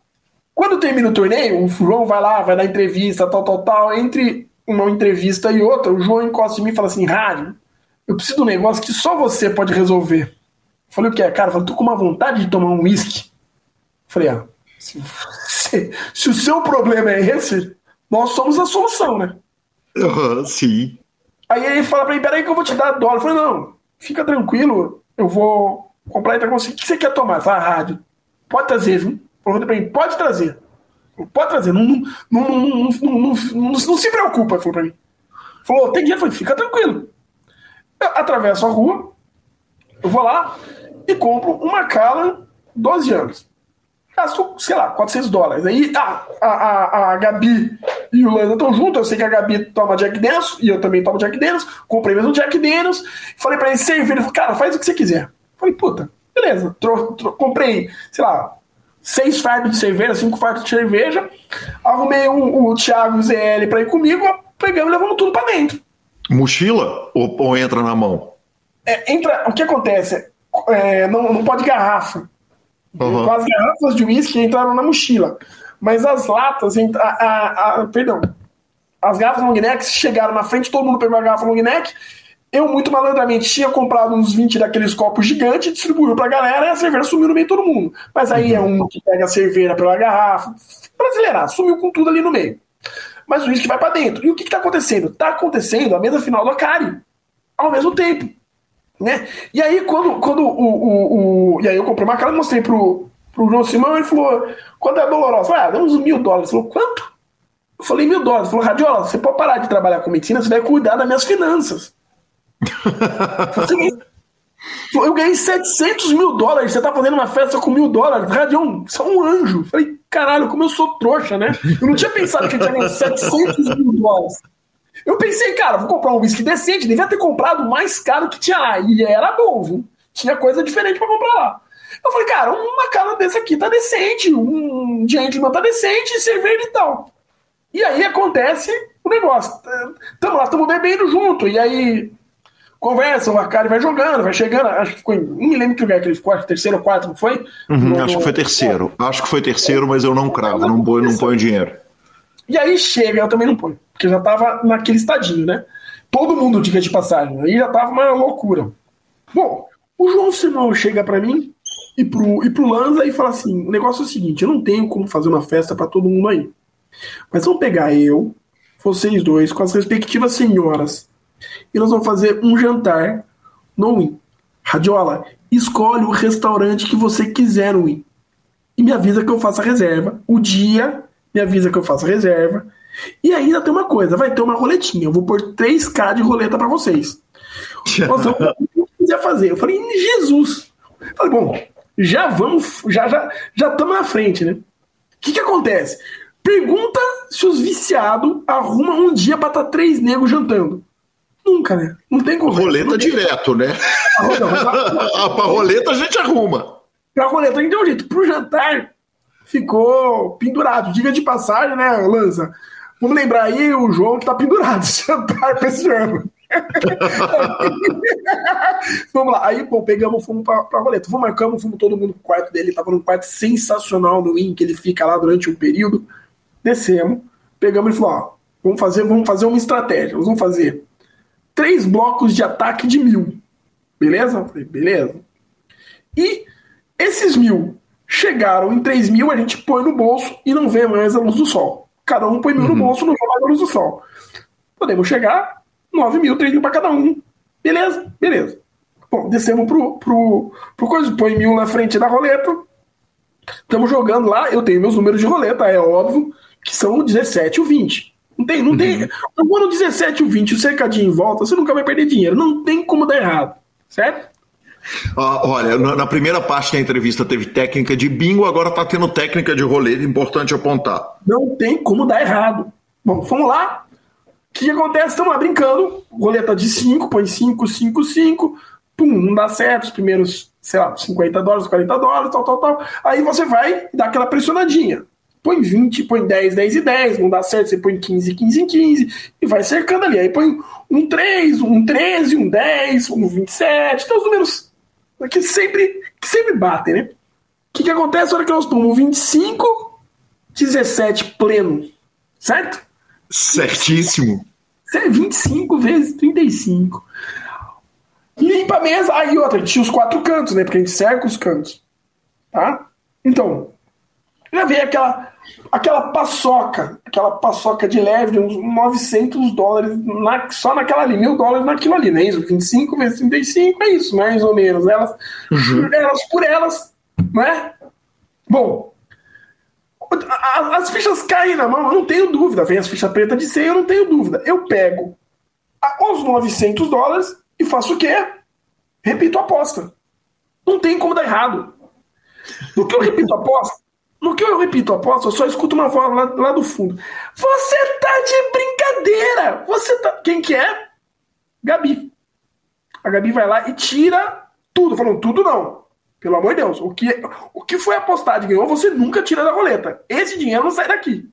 Quando termina o torneio, o João vai lá, vai dar entrevista, tal, tal, tal. Entre uma entrevista e outra, o João encosta em mim e fala assim: Rádio, eu preciso de um negócio que só você pode resolver. Eu falei: O que é, cara? Eu falei: Tô com uma vontade de tomar um uísque. Falei: Ah, se, se, se, o seu problema é esse, nós somos a solução, né? Uhum, sim. Aí ele fala pra mim: Peraí, que eu vou te dar dólar. Eu falei: Não, fica tranquilo, eu vou comprar e tá O que você quer tomar? Fala, rádio. Pode trazer, viu? Falou pra mim, pode trazer. Pode trazer, não, não, não, não, se preocupa, falou pra mim. Falou, tem dinheiro, falei, fica tranquilo. Eu atravesso a rua, eu vou lá e compro uma cala 12 anos. Gasto, sei lá, 400 dólares. Aí a, a, a Gabi e o Landa estão juntos. Eu sei que a Gabi toma Jack Daniels e eu também tomo Jack Daniels. Comprei mesmo Jack Daniels. Falei pra ele servir. Ele falou, cara, faz o que você quiser. Falei, puta, beleza. Tro, tro, comprei, sei lá, seis fardos de cerveja, cinco fardos de cerveja. Arrumei um, o Thiago ZL para ir comigo, pegamos e levamos tudo para dentro. Mochila ou, ou, entra na mão? É, entra, o que acontece? É, não, não pode garrafa. Uhum. As garrafas de uísque entraram na mochila. Mas as latas, a, a, a, perdão, as garrafas long neck chegaram na frente, todo mundo pegou a garrafa long neck eu, muito malandramente, tinha comprado uns 20 daqueles copos gigantes, distribuiu pra galera e a cerveja sumiu no meio de todo mundo. Mas aí é um que pega a cerveja pela garrafa, brasileira, sumiu com tudo ali no meio. Mas o uísque vai para dentro. E o que, que tá acontecendo? Tá acontecendo a mesa final do Acari, ao mesmo tempo. Né? E aí, quando, quando o, o, o, E aí eu comprei uma cara e mostrei pro, pro João Simão, ele falou, quanto é dolorosa? Ah, dá uns mil dólares. Ele falou, quanto? Eu falei, mil dólares. Ele falou, Radiola, você pode parar de trabalhar com medicina, você vai cuidar das minhas finanças. Eu ganhei 700 mil dólares. Você tá fazendo uma festa com mil dólares. Radião, você é um anjo. Falei, caralho, como eu sou trouxa, né? Eu não tinha pensado que eu tinha ganhado 700 mil dólares. Eu pensei, cara, vou comprar um whisky decente. Devia ter comprado mais caro que tinha lá. E era bom, viu? Tinha coisa diferente para comprar lá. Eu falei, cara, uma cara desse aqui tá decente. Um gentleman tá decente, cerveja e tal. E aí acontece o negócio. Tamo lá, tamo bebendo junto. E aí conversa, o Arcari vai jogando, vai chegando. Acho que ficou em. Não me lembro que lugar que ele ficou, acho que terceiro ou quarto, não foi? Uhum, no, acho que foi terceiro. Acho que foi terceiro, mas eu não cravo, não ponho, não ponho dinheiro. E aí chega, eu também não ponho, porque já tava naquele estadinho, né? Todo mundo diga de passagem. Aí já tava uma loucura. Bom, o João Simão chega para mim e pro, e pro Lanza e fala assim: o negócio é o seguinte, eu não tenho como fazer uma festa para todo mundo aí. Mas vamos pegar eu, vocês dois, com as respectivas senhoras, e nós vamos fazer um jantar no Win. Radiola, escolhe o restaurante que você quiser no Win. E me avisa que eu faça reserva. O dia, me avisa que eu faça reserva. E ainda tem uma coisa, vai ter uma roletinha. Eu vou pôr 3K de roleta para vocês. <laughs> O que quiser fazer. Eu falei, Jesus. Eu falei, bom, já vamos, já já já estamos na frente, né? O que, que acontece? Pergunta se os viciados arrumam um dia pra estar tá três negros jantando. Nunca, né? Não tem como. Roleta não direto, né? <laughs> A, pra roleta a gente arruma. Pra roleta a gente deu jeito. Pro jantar ficou pendurado. Diga de passagem, né, Lanza? Vamos lembrar aí o João que tá pendurado. <laughs> Jantar pra esse ano. <laughs> Vamos lá. Aí, pô, pegamos, fomos pra, pra roleta. Fomos, marcamos, fomos todo mundo pro quarto dele. Tava num quarto sensacional no IN, que ele fica lá durante um período. Descemos, pegamos e falou: ó, vamos fazer, vamos fazer uma estratégia. Nós vamos fazer três blocos de ataque de mil. Beleza? Beleza. E esses mil chegaram em três mil, a gente põe no bolso e não vê mais a luz do sol. Cada um põe mil uhum. no bolso, não vê mais a luz do sol. Podemos chegar 9 mil, 3 mil para cada um. Beleza? Beleza. Bom, descemos pro, pro, pro coisa, põe mil na frente da roleta. Estamos jogando lá, eu tenho meus números de roleta, é óbvio, que são o 17 e o 20. Não tem, não uhum. tem. Quando o 17 e o 20, o cercadinho em volta, você nunca vai perder dinheiro. Não tem como dar errado. Certo? Olha, na primeira parte da entrevista teve técnica de bingo, agora tá tendo técnica de roleta, importante apontar. Não tem como dar errado. Bom, vamos lá, o que acontece? Estamos lá brincando, roleta de 5, põe 5, 5, 5, pum, não dá certo, os primeiros, sei lá, 50 dólares, 40 dólares, tal, tal, tal. Aí você vai dar aquela pressionadinha. Põe 20, põe 10, 10 e 10, não dá certo, você põe 15, 15 em 15, e vai cercando ali. Aí põe um 3, um 13, um 10, um 27, então os números que sempre, que sempre batem, né? O que, que acontece na hora que nós tomamos 25, 17 pleno, certo? Certíssimo. 25 vezes 35. Limpa a mesa. Aí outra, tinha os quatro cantos, né? Porque a gente cerca os cantos. Tá? Então, já veio aquela, aquela paçoca, aquela paçoca de leve de uns 900 dólares na, só naquela ali, mil dólares naquilo ali, né? Isso, 25 vezes 35 é isso, mais ou menos. Elas, uhum. elas por elas, né? Bom, as fichas caem na mão, eu não tenho dúvida. Vem as fichas pretas de 100, eu não tenho dúvida. Eu pego os 900 dólares e faço o quê? Repito a aposta. Não tem como dar errado. No que eu repito a aposta, no que eu repito a aposta, eu só escuto uma voz lá, lá do fundo. Você tá de brincadeira! Você tá. Quem que é? Gabi. A Gabi vai lá e tira tudo. Falando, tudo não. Pelo amor de Deus. O que, o que foi apostado e ganhou, você nunca tira da roleta. Esse dinheiro não sai daqui.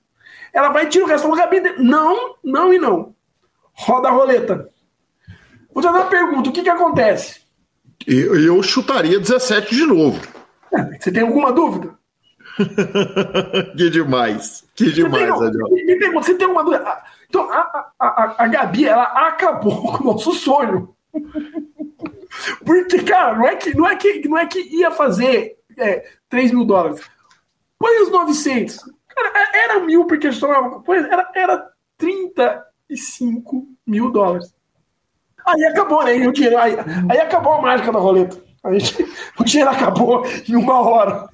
Ela vai tirar o resto do gabinete. Não, não e não. Roda a roleta. Vou te fazer uma pergunta: o que, que acontece? Eu, eu chutaria 17 de novo. É, você tem alguma dúvida? <laughs> que demais. Que demais, você tem, você tem alguma dúvida? Então, a, a, a, Gabi, ela acabou <laughs> com o nosso sonho. <laughs> Porque, cara, não é que, não é que, não é que ia fazer é, 3 mil dólares. Põe os 900. Cara, é, era mil porque somava. Era, era 35 mil dólares. Aí acabou, né? O dinheiro, aí, aí acabou a mágica da roleta. Aí, o dinheiro acabou em uma hora.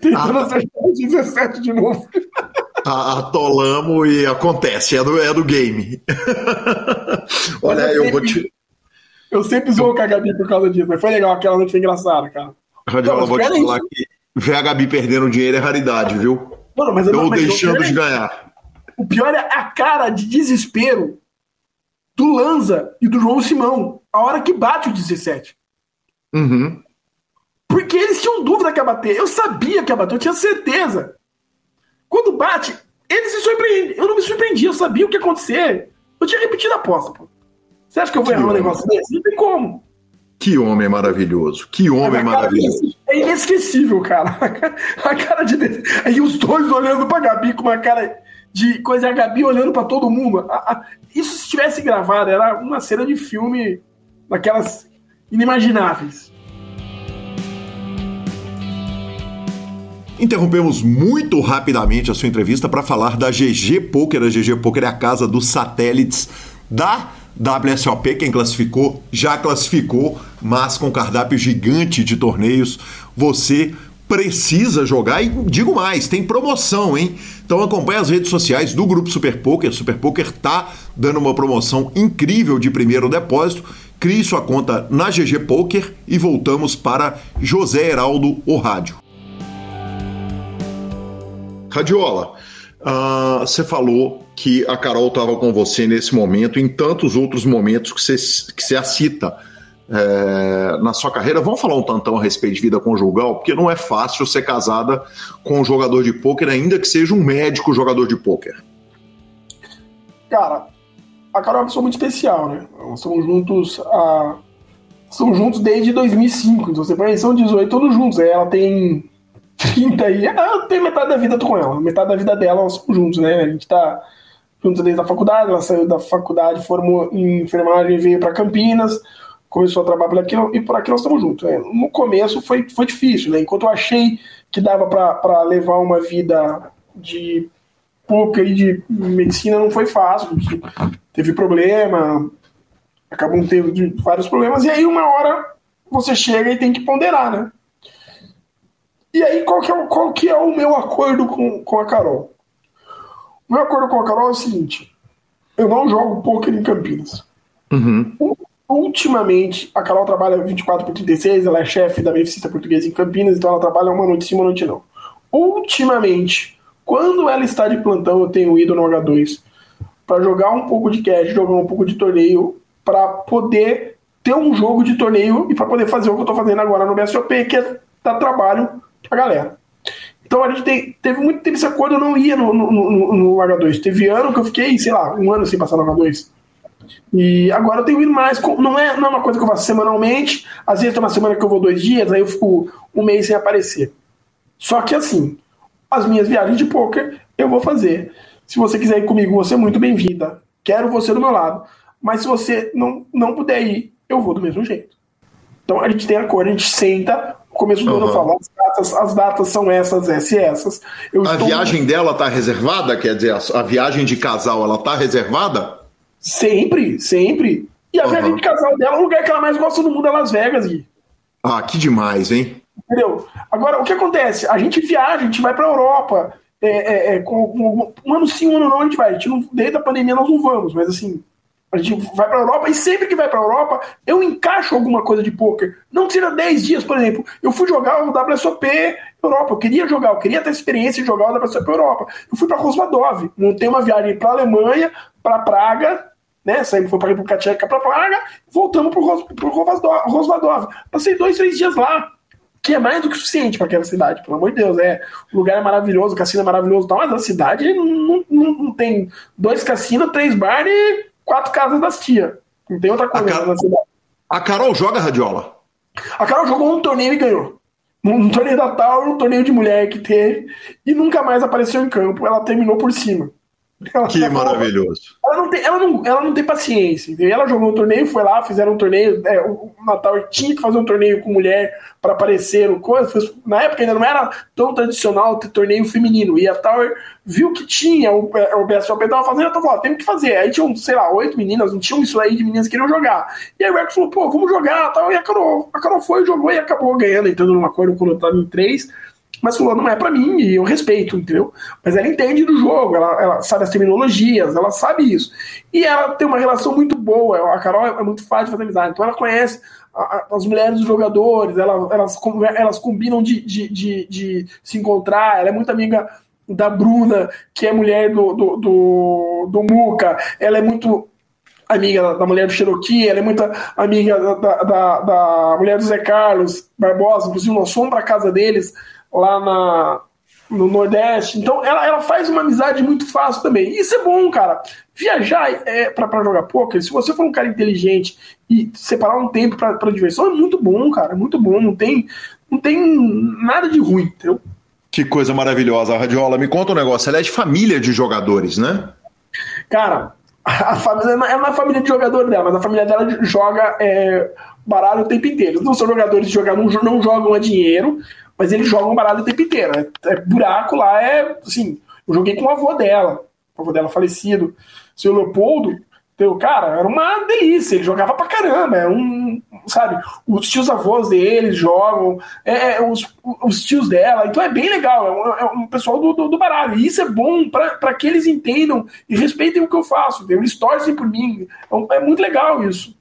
Tentando ah, acertar 17 de novo. Atolamos e acontece, é do, é do game. <laughs> Olha, eu vou te. Eu sempre zoo com a Gabi por causa disso, mas foi legal, aquela noite foi engraçada, cara. Radiola, vou te falar que ver a Gabi perdendo dinheiro é raridade, viu? Mano, mas eu não, mas o deixando pior é- de ganhar. O pior é a cara de desespero do Lanza e do João Simão a hora que bate o 17. Uhum. Porque eles tinham dúvida que ia bater. Eu sabia que ia bater, eu tinha certeza. Quando bate, eles se surpreendem. Eu não me surpreendi, eu sabia o que ia acontecer. Eu tinha repetido a aposta, pô. Você acha que eu vou Que errar um homem. negócio desse? Não tem como. Que homem maravilhoso. Que homem cara maravilhoso. É inesquecível, cara. <laughs> A cara de. Aí os dois olhando pra Gabi com uma cara de coisa, e a Gabi olhando pra todo mundo. Isso se tivesse gravado, era uma cena de filme daquelas inimagináveis. Interrompemos muito rapidamente a sua entrevista para falar da GG Poker. A GG Poker é a casa dos satélites da WSOP. Quem classificou já classificou, mas com cardápio gigante de torneios, você precisa jogar e digo mais, tem promoção, hein? Então acompanhe as redes sociais do Grupo Super Poker. Super Poker tá dando uma promoção incrível de primeiro depósito. Crie sua conta na GG Poker e voltamos para José Heraldo, o rádio. Radiola, ah, você falou que a Carol estava com você nesse momento, em tantos outros momentos que você, que você a cita é, na sua carreira. Vamos falar um tantão a respeito de vida conjugal, porque não é fácil ser casada com um jogador de pôquer, ainda que seja um médico jogador de pôquer. Cara, a Carol é uma pessoa muito especial, né? Nós estamos juntos há. Estamos juntos desde 2005, então você são 18 todos juntos. Ela tem 30 aí. Ah, Eu tenho metade da vida com ela. Metade da vida dela nós somos juntos, né? A gente tá juntos desde a faculdade. Ela saiu da faculdade, formou em enfermagem, veio para Campinas, começou a trabalhar por aqui e por aqui nós estamos juntos. né? No começo foi, foi difícil, né? Enquanto eu achei que dava para levar uma vida de poker e de medicina, não foi fácil. Teve problema, acabou tendo vários problemas, e aí uma hora você chega e tem que ponderar, né? E aí, qual que é, o- qual que é o meu acordo com, com a Carol? O meu acordo com a Carol é o seguinte: eu não jogo poker em Campinas. Uhum. Ultimamente, a Carol trabalha 24 por 36, ela é chefe da Beneficista Portuguesa em Campinas, então ela trabalha uma noite sim, uma noite não. Ultimamente, quando ela está de plantão, eu tenho ido no H2 para jogar um pouco de cash, jogar um pouco de torneio, para poder ter um jogo de torneio e para poder fazer o que eu estou fazendo agora no BSOP, que é dar trabalho pra galera. Então a gente teve muito tempo esse acordo, eu não ia no, no, no- no H2. Teve ano que eu fiquei, sei lá, um ano sem passar no H2. E agora eu tenho ido mais. Não é, não é uma coisa que eu faço semanalmente. Às vezes tem uma semana que eu vou dois dias, aí eu fico um mês sem aparecer. Só que assim, as minhas viagens de poker eu vou fazer. Se você quiser ir comigo, você é muito bem-vinda. Quero você do meu lado. Mas se você não, não puder ir, eu vou do mesmo jeito. Então a gente tem acordo, a gente senta, começo do ano Uhum. fala, as datas, as datas são essas, essas e essas. Eu A estou- viagem dela tá reservada? Quer dizer, a- a viagem de casal, ela tá reservada? Sempre, sempre. E a Uhum. viagem de casal dela, o lugar que ela mais gosta do mundo é Las Vegas, Gui. Ah, que demais, hein? Entendeu? Agora, o que acontece? A gente viaja, a gente vai pra Europa. É, é, é, com, com- um ano sim, um ano não, a gente vai. A gente não, desde a pandemia nós não vamos, mas assim, a gente vai pra Europa e sempre que vai pra Europa, eu encaixo alguma coisa de poker. Não tira 10 dias, por exemplo. Eu fui jogar o WSOP Europa. Eu queria jogar, eu queria ter a experiência de jogar o WSOP Europa. Eu fui pra Rosvadov. Montei uma viagem pra Alemanha, pra Praga, né? Saímos, foi pra República Tcheca pra Praga, voltamos pro Rosvadov. Passei dois, três dias lá que é mais do que suficiente para aquela cidade, pelo amor de Deus. É, o lugar é maravilhoso, o cassino é maravilhoso, tal, mas a cidade não, não, não tem dois cassinos, três bares e quatro casas das tia. Não tem outra coisa A cara- na cidade. A Carol joga radiola? A Carol jogou um torneio e ganhou. Um torneio da Tower, um torneio de mulher que teve, e nunca mais apareceu em campo. Ela terminou por cima. Ela- Que maravilhoso. ela não, tem, ela, não, ela não tem paciência. Entendeu? Ela jogou um torneio, foi lá, fizeram um torneio. é, o Natal tinha que fazer um torneio com mulher para aparecer coisa. Na época ainda não era tão tradicional ter torneio feminino. E a Tower viu que tinha, o, o BSOP tava fazendo, ela falou: tem que fazer. Aí tinham, sei lá, oito meninas, não tinham isso aí de meninas que queriam jogar. E aí o Rex falou: pô, vamos jogar. Tal. E a Carol, a Carol foi, jogou e acabou ganhando, entrando num acordo com o Otávio em três. Mas fulano não é para mim e eu respeito, entendeu? Mas ela entende do jogo, ela, ela, sabe as terminologias, ela sabe isso. E ela tem uma relação muito boa, a Carol é muito fácil de fazer amizade, então ela conhece as mulheres dos jogadores, elas, elas, elas combinam de, de, de, de, se encontrar, ela é muito amiga da Bruna, que é mulher do, do, do, do Muca, ela é muito amiga da mulher do Cherokee, ela é muito amiga da, da, da mulher do Zé Carlos Barbosa, inclusive nós fomos para casa deles lá na, no Nordeste. Então ela, ela faz uma amizade muito fácil também. Isso é bom, cara. Viajar é, para jogar poker, se você for um cara inteligente e separar um tempo para diversão, é muito bom, cara. É muito bom. Não tem, não tem nada de ruim, entendeu? Que coisa maravilhosa. Radiola, me conta um negócio. Ela é de família de jogadores, né? Cara, a família é uma família de jogadores dela, mas a família dela joga é, baralho o tempo inteiro. Não são jogadores de jogar, não, não jogam a dinheiro, mas eles jogam baralho o tempo inteiro. É, é, buraco lá é assim. Eu joguei com o avô dela, o avô dela falecido, o seu Leopoldo. Então, cara, era uma delícia. Ele jogava pra caramba. É um, sabe? Os tios avós deles jogam, é, é, os, os tios dela. Então é bem legal. É um, é um pessoal do, do, do, baralho. E isso é bom para que eles entendam e respeitem o que eu faço. Eles torcem por mim. É, é muito legal isso.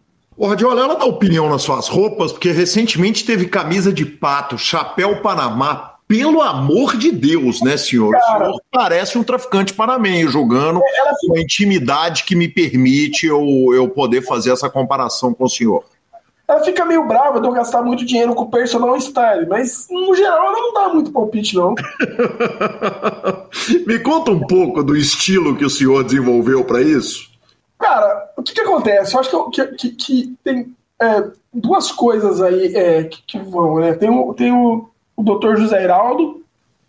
Ô, Radiola, ela dá opinião nas suas roupas, porque recentemente teve camisa de pato, chapéu Panamá. Pelo amor de Deus, né, senhor? Cara, o senhor parece um traficante panamenho jogando com a intimidade que me permite eu, eu poder fazer essa comparação com o senhor. Ela fica meio brava de eu gastar muito dinheiro com o personal style, mas no geral ela não dá muito palpite, não. <laughs> Me conta um pouco do estilo que o senhor desenvolveu para isso. Cara, o que, que acontece? Eu acho que, que, que tem é, duas coisas aí é, que, que, vão, né? Tem o, tem o, o Dr. José Heraldo,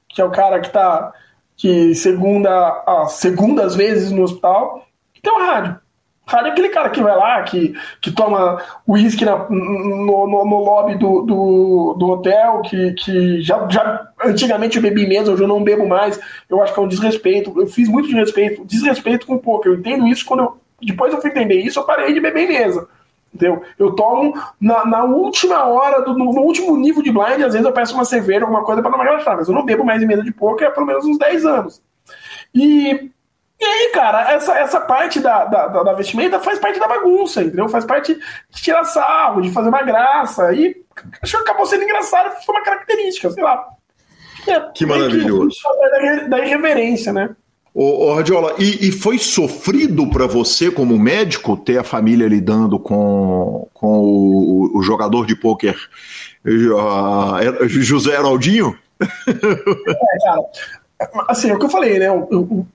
que é o cara que tá que segunda as segundas vezes no hospital, e tem o rádio. O rádio é aquele cara que vai lá, que, que toma uísque no, no, no, lobby do, do, do, hotel, que, que já, já antigamente eu bebi mesmo, hoje eu não bebo mais. Eu acho que é um desrespeito. Eu fiz muito desrespeito, desrespeito com pouco. Eu entendo isso quando eu depois eu fui entender isso, eu parei de beber mesa. Entendeu? Eu tomo na, na última hora, do, no, no, último nível de blind, às vezes eu peço uma cerveja, alguma coisa para não me relaxar, mas eu não bebo mais em mesa de poker há pelo menos uns 10 anos. E, e aí, cara, essa, essa parte da, da, da, vestimenta faz parte da bagunça, entendeu? Faz parte de tirar sarro, de fazer uma graça. E acho que acabou sendo engraçado, foi uma característica, sei lá. É, que maravilhoso. Da, da irreverência, né? Ô, ô Radiola, e, e, foi sofrido para você, como médico, ter a família lidando com, com o, o jogador de pôquer uh, José Heraldinho? É, cara, assim, é o que eu falei, né? Eu, eu,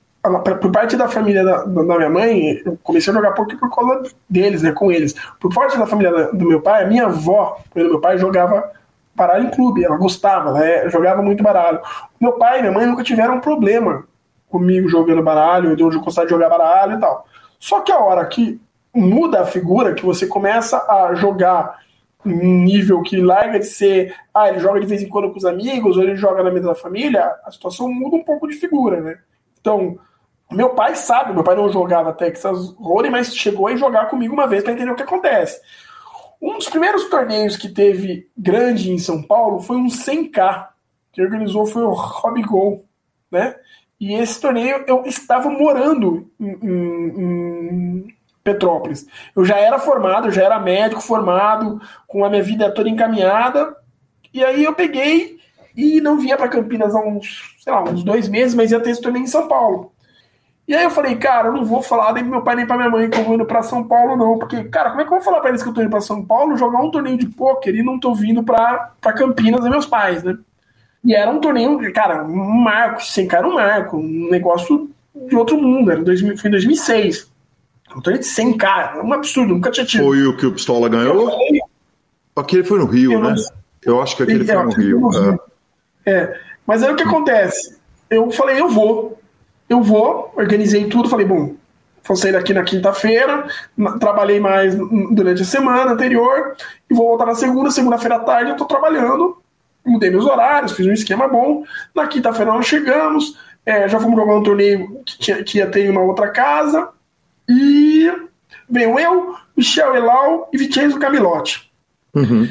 por parte da família da, da, minha mãe, eu comecei a jogar poker por causa deles, né? Com eles. Por parte da família do meu pai, a minha avó, meu pai, jogava baralho em clube, ela gostava, né? Jogava muito baralho. Meu pai e minha mãe nunca tiveram problema comigo jogando baralho, de onde eu gostava de jogar baralho e tal. Só que a hora que muda a figura, que você começa a jogar um nível que larga de ser, ah, ele joga de vez em quando com os amigos, ou ele joga na mesa da família, a situação muda um pouco de figura, né? Então, meu pai sabe, meu pai não jogava Texas Hold'em, mas chegou a jogar comigo uma vez para entender o que acontece. Um dos primeiros torneios que teve grande em São Paulo foi um 100K, que organizou foi o Robbie Gol, né? E esse torneio eu estava morando em, em, em, Petrópolis. Eu já era formado, já era médico formado, com a minha vida toda encaminhada. E aí eu peguei e não vinha para Campinas há uns, sei lá, uns dois meses, mas ia ter esse torneio em São Paulo. E aí eu falei, cara, eu não vou falar nem pro meu pai nem pra minha mãe que eu vou indo pra São Paulo, não. Porque, cara, como é que eu vou falar pra eles que eu tô indo pra São Paulo, jogar um torneio de pôquer e não tô vindo pra, pra Campinas e meus pais, né? E era um torneio, cara, um marco, sem cara, um marco, um negócio de outro mundo. Era 2000, foi em 2006. Um torneio de 100k, um absurdo, nunca tinha tido. Foi o que o Pistola ganhou? Aquele foi no Rio, eu né? Eu acho que aquele foi no Rio. No Rio. É. é. Mas aí o que acontece? Eu falei, eu vou. Eu vou, organizei tudo, falei, bom, vou sair daqui na quinta-feira, trabalhei mais durante a semana anterior, e vou voltar na segunda, segunda-feira à tarde eu tô trabalhando, mudei meus horários, fiz um esquema bom. Na quinta-feira nós chegamos, é, já fomos jogar um torneio que, tinha, que ia ter em uma outra casa. E veio eu, Michel Elau e Vicenzo Camilotti. Uhum.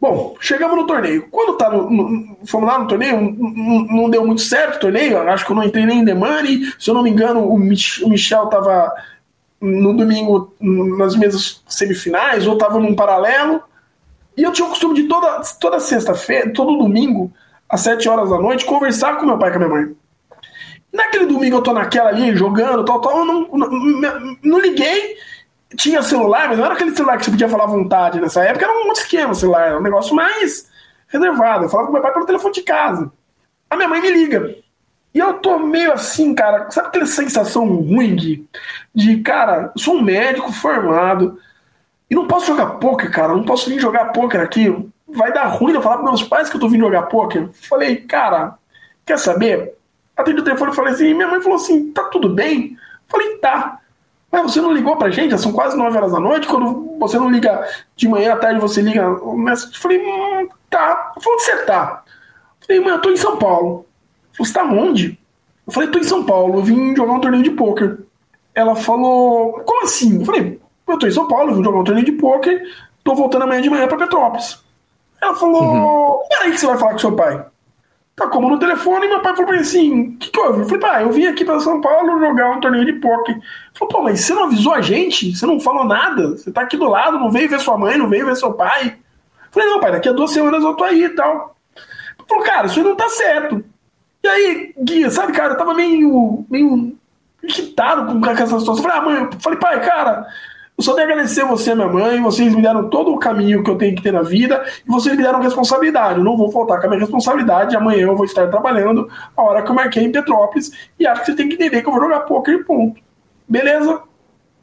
Bom, chegamos no torneio. Quando tá no, no, fomos lá no torneio, não, não, deu muito certo o torneio. Acho que eu não entrei nem em Money. Se eu não me engano, o, Mich o Michel tava no domingo nas mesas semifinais, ou tava num paralelo. E eu tinha o costume de toda, toda sexta-feira, todo domingo, às sete horas da noite, conversar com meu pai e com a minha mãe. Naquele domingo eu tô naquela ali, jogando, tal, tal, eu não, não, não liguei tinha celular, mas não era aquele celular que você podia falar à vontade nessa época, era um outro esquema celular, era um negócio mais reservado. Eu falava com meu pai pelo telefone de casa. A minha mãe me liga. E eu tô meio assim, cara, sabe aquela sensação ruim de, de cara, sou um médico formado e não posso jogar poker, cara, não posso vir jogar poker aqui. Vai dar ruim eu falar pros meus pais que eu tô vindo jogar poker. Falei, cara, quer saber? Atendi o telefone e falei assim, minha mãe falou assim, tá tudo bem? Falei, tá. Mas você não ligou pra gente? São quase 9 horas da noite. Quando você não liga de manhã à tarde, você liga. Eu falei, hum, tá. Falei, onde você tá? Eu falei, mãe, eu tô em São Paulo. Você tá onde? Eu falei, tô em São Paulo, eu vim jogar um torneio de pôquer. Ela falou, como assim? Eu falei, eu tô em São Paulo, vim jogar um torneio de pôquer, tô voltando amanhã de manhã pra Petrópolis. Ela falou, uhum. peraí que você vai falar com seu pai. Tá como no telefone, e meu pai falou pra mim assim: o que, que houve? Eu falei, pai, eu vim aqui pra São Paulo jogar um torneio de poker. Ele falou, pô, mas você não avisou a gente? Você não falou nada? Você tá aqui do lado, não veio ver sua mãe, não veio ver seu pai. Eu falei, não, pai, daqui a duas semanas eu tô aí e tal. Ele falou, cara, isso aí não tá certo. E aí, Guia, sabe, cara, eu tava meio, meio irritado com essa situação. Eu falei, ah, mãe, eu falei, pai, cara, eu só tenho a agradecer você, minha mãe. Vocês me deram todo o caminho que eu tenho que ter na vida e vocês me deram responsabilidade. Eu não vou faltar com a minha responsabilidade. Amanhã eu vou estar trabalhando a hora que eu marquei em Petrópolis e acho que você tem que entender que eu vou jogar poker e ponto. Beleza?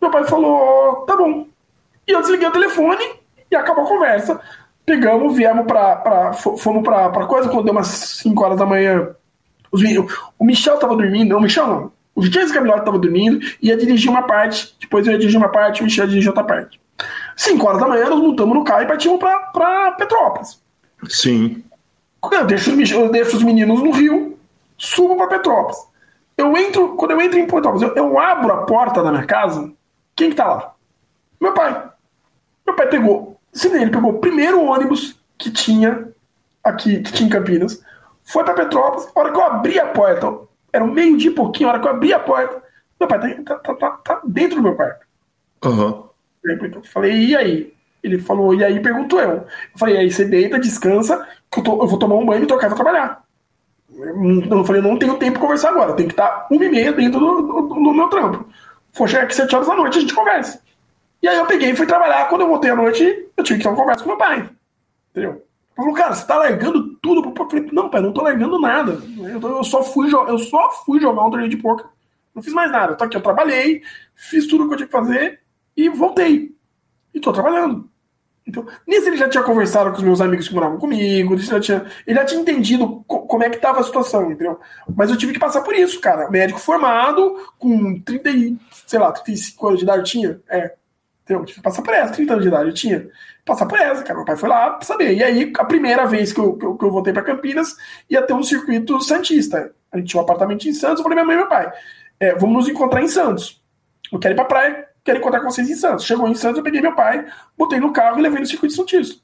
Meu pai falou: tá bom. E eu desliguei o telefone e acabou a conversa. Pegamos, viemos pra. pra fomos pra, pra coisa quando deu umas 5 horas da manhã. Os, o Michel tava dormindo, não, o Michel não. O James Gabriel estava dormindo, ia dirigir uma parte, depois eu ia dirigir uma parte, o Michel ia dirigir outra parte. 5 horas da manhã, nós montamos no carro e partimos para Petrópolis. Sim. Eu deixo, os, eu deixo os meninos no Rio, subo para Petrópolis. Eu entro, quando eu entro em Petrópolis, eu, eu, abro a porta da minha casa, quem que tá lá? Meu pai. Meu pai pegou, sim, ele pegou o primeiro ônibus que tinha aqui, que tinha em Campinas, foi para Petrópolis. A hora que eu abri a porta, era um meio dia e pouquinho, a hora que eu abri a porta, meu pai tá, tá, tá, tá dentro do meu quarto. Uhum. Eu falei, e aí? Ele falou, e aí perguntou eu. Eu falei, e aí você deita, descansa, que eu, tô, eu vou tomar um banho e trocar e vou trabalhar. Eu, falei, não tenho tempo de conversar agora, tem que estar uma e meia dentro do, do, do meu trampo. For chegar aqui sete horas da noite, a gente conversa. E aí eu peguei e fui trabalhar. Quando eu voltei à noite, eu tive que ter uma conversa com meu pai. Entendeu? Falou, cara, você tá largando tudo pro Eu falei, não, pai, não tô largando nada. Eu, só fui eu só fui jogar um torneio de poker. Não fiz mais nada. Eu tô aqui, eu trabalhei, fiz tudo o que eu tinha que fazer e voltei. E tô trabalhando. Então, nisso ele já tinha conversado com os meus amigos que moravam comigo, ele já tinha, ele já tinha entendido co como é que tava a situação, entendeu? Mas eu tive que passar por isso, cara. Médico formado, com 30, sei lá, 35 anos de idade tinha. É. Entendeu? Eu tive que passar por essa, 30 anos de idade eu tinha passar por essa, cara. Meu pai foi lá saber. E aí, a primeira vez que eu, que eu, que eu voltei para Campinas, ia ter um circuito Santista. A gente tinha um apartamento em Santos. Eu falei, minha mãe e meu pai, é, vamos nos encontrar em Santos. Eu quero ir pra praia, quero encontrar com vocês em Santos. Chegou em Santos, eu peguei meu pai, botei no carro e levei no circuito Santista.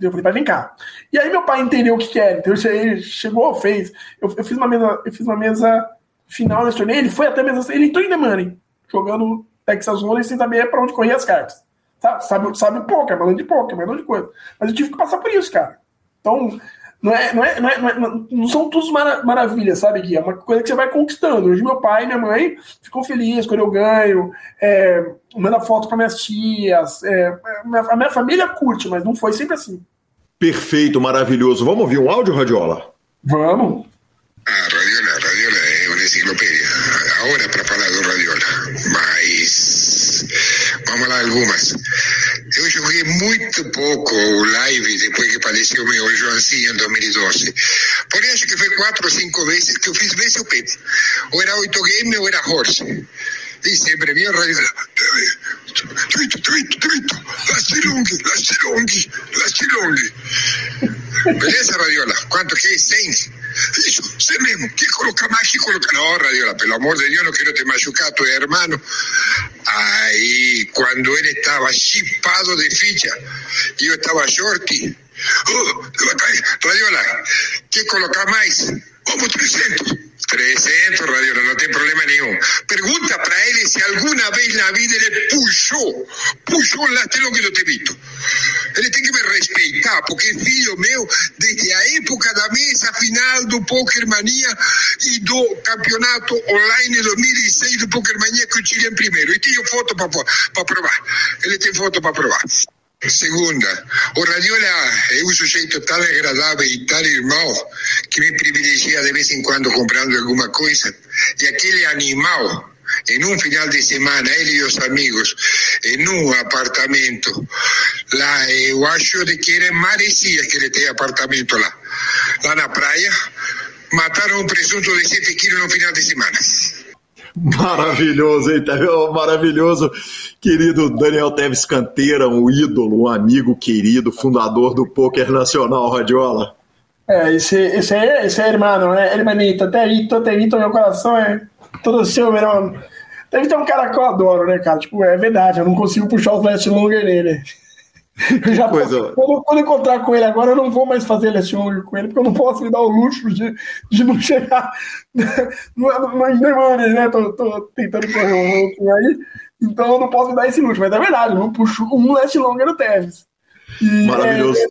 Eu falei, pai, vem cá. E aí meu pai entendeu o que, era. Então ele chegou, fez. Eu, eu, fiz uma mesa, eu fiz uma mesa final nesse torneio. Ele foi até a mesa. Ele entrou em The Money, jogando Texas Hold'em sem saber para onde corria as cartas. Sabe, sabe, sabe pouco, é balão de pouco, é balão de coisa. Mas eu tive que passar por isso, cara. Então, não, é, não, é, não, é, não, é, não são todos mara maravilhas, sabe, Gui? É uma coisa que você vai conquistando. Hoje meu pai e minha mãe ficam felizes quando eu ganho, é, manda foto para minhas tias. É, a minha família curte, mas não foi sempre assim. Perfeito, maravilhoso. Vamos ouvir um áudio, Radiola? Vamos. Ah, Radiola, Radiola é uma enciclopédia. Agora para falar do Radiola. Mas vamos lá algumas. Eu joguei muito pouco o live depois que faleceu meu Joãozinho em 2012. Porém, acho que foi quatro ou cinco vezes que eu fiz VSOP. Ou era oito game ou era horse. E sempre vinha Radiola. Trito, trito, trito. Lastilong, lastilong, lastilong. Beleza, Radiola? Quanto que é? 100? Isso, você mesmo. Que coloca mais, que coloca. No, Radiola, pelo amor de Deus, não quero te machucar, tu hermano. Aí, quando ele estava chipado de ficha e eu estava short, Oh, Radiola, quer colocar mais? Vamos 300. 300, Radiola, não tem problema nenhum. Pergunta para ele se alguma vez na vida ele puxou, puxou um lateral que eu te visto. Ele tem que me respeitar, porque é filho meu, desde a época da mesa final do Poker Mania e do campeonato online 2006 do Poker Mania que o Chile em primeiro. E tenho foto para provar. Ele tem foto para provar. Segunda, o Radiola é um sujeito tão agradável e tão irmão que me privilegia de vez em quando comprando alguma coisa. E aquele animal, em um final de semana, ele e os amigos, em um apartamento lá, eu acho de que era Maresia que ele tem apartamento lá, lá na praia, mataram um presunto de 7 quilos no final de semana. Maravilhoso, hein? Maravilhoso, querido Daniel Teves Canteira, um ídolo, um amigo querido, fundador do Poker Nacional, Radiola. É, esse, esse, é, esse é irmão, né? Hermanito, até Ito, Terito, meu coração é todo seu, meu Deve ter um cara que eu adoro, né, cara? Tipo, é verdade, eu não consigo puxar os last longer nele. Já coisa. Quando, quando encontrar com ele agora, eu não vou mais fazer last longer com ele, porque eu não posso me dar o luxo de, de não chegar <laughs> nas demandas, né? Tô, tô tentando correr um pouquinho aí, então eu não posso me dar esse luxo. Mas é verdade, eu puxo um last longer no Tevez. E, Maravilhoso. É,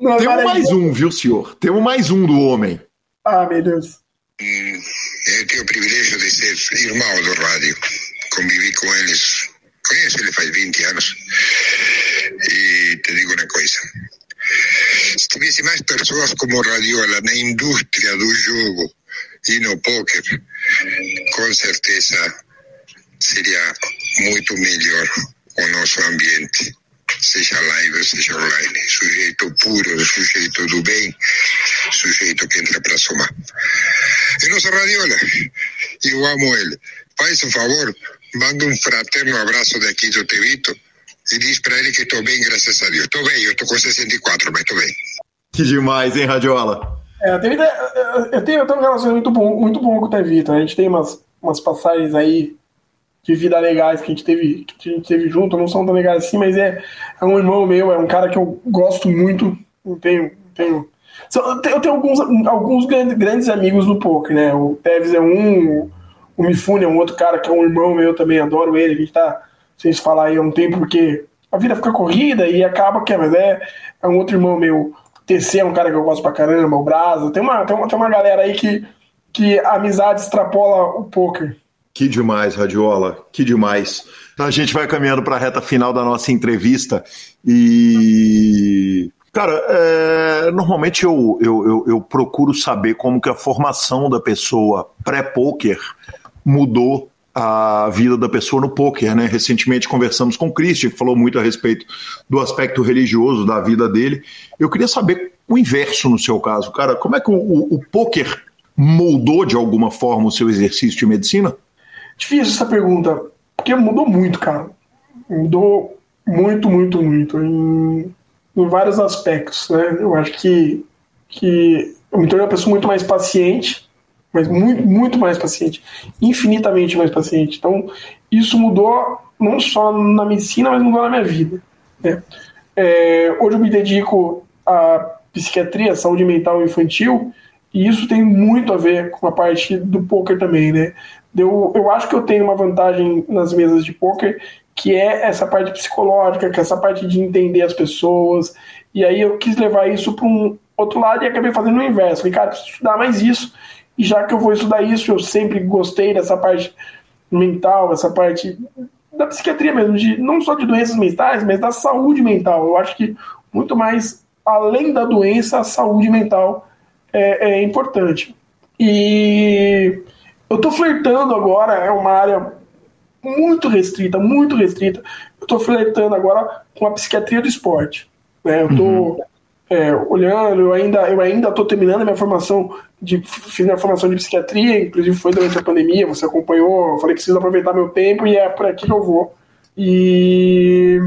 não, Temos mais um, viu, senhor? Temos mais um do homem. Ah, meu Deus. Hum, eu tenho o privilégio de ser irmão do rádio. Convivi com eles. Conheço ele faz 20 anos. E te digo uma coisa. Se tivesse mais pessoas como Radiola na indústria do jogo e no poker, com certeza seria muito melhor o nosso ambiente seja live, seja online. Sujeito puro, sujeito do bem, sujeito que entra para somar. É nosso Radiola. Eu amo ele. Faz favor, manda um fraterno abraço daqui do Tevito e diz para ele que estou bem, graças a Deus. Estou bem, eu estou com 64, mas estou bem. Que demais, hein, Radiola? É, eu, tenho, eu, tenho, eu tenho um relacionamento muito bom, muito bom com o Tevito. A gente tem umas, umas passagens aí de vida legais que a gente teve, que a gente teve junto, não são tão legais assim, mas é, é um irmão meu, é um cara que eu gosto muito. Eu tenho. tenho eu tenho alguns, alguns grandes amigos no poker, né? O Tevez é um, o Mifune é um outro cara que é um irmão meu também, adoro ele. A gente tá se falar aí há um tempo, porque a vida fica corrida e acaba que é, é, é um outro irmão meu. TC é um cara que eu gosto pra caramba, o Brasa. Tem uma, tem uma, tem uma galera aí que, que a amizade extrapola o poker. Que demais, Radiola, que demais. A gente vai caminhando para a reta final da nossa entrevista e. Cara, é, normalmente eu, eu, eu, eu, procuro saber como que a formação da pessoa pré-poker mudou a vida da pessoa no poker, né? Recentemente conversamos com o Christian, que falou muito a respeito do aspecto religioso da vida dele. Eu queria saber o inverso no seu caso, cara. Como é que o, o, o poker moldou de alguma forma o seu exercício de medicina? Difícil essa pergunta, porque mudou muito, cara. Mudou muito, muito, muito. Em, em vários aspectos, né? Eu acho que, que eu me tornei uma pessoa muito mais paciente, mas muito, muito mais paciente. Infinitamente mais paciente. Então, isso mudou não só na medicina, mas mudou na minha vida. Né? É, hoje eu me dedico à psiquiatria, saúde mental infantil, e isso tem muito a ver com a parte do poker também, né? Eu, eu acho que eu tenho uma vantagem nas mesas de poker, que é essa parte psicológica, que é essa parte de entender as pessoas. E aí eu quis levar isso para um outro lado e acabei fazendo o inverso. Falei, cara, preciso estudar mais isso. E já que eu vou estudar isso, eu sempre gostei dessa parte mental, essa parte da psiquiatria mesmo, de, não só de doenças mentais, mas da saúde mental. Eu acho que muito mais, além da doença, a saúde mental é, é importante. E eu tô flertando agora, é uma área muito restrita, muito restrita. Eu tô flertando agora com a psiquiatria do esporte. Né? Eu uhum. É, olhando, eu ainda, eu ainda tô terminando a minha formação de fiz minha formação de psiquiatria, inclusive foi durante a pandemia, você acompanhou, eu falei que preciso aproveitar meu tempo e é por aqui que eu vou. E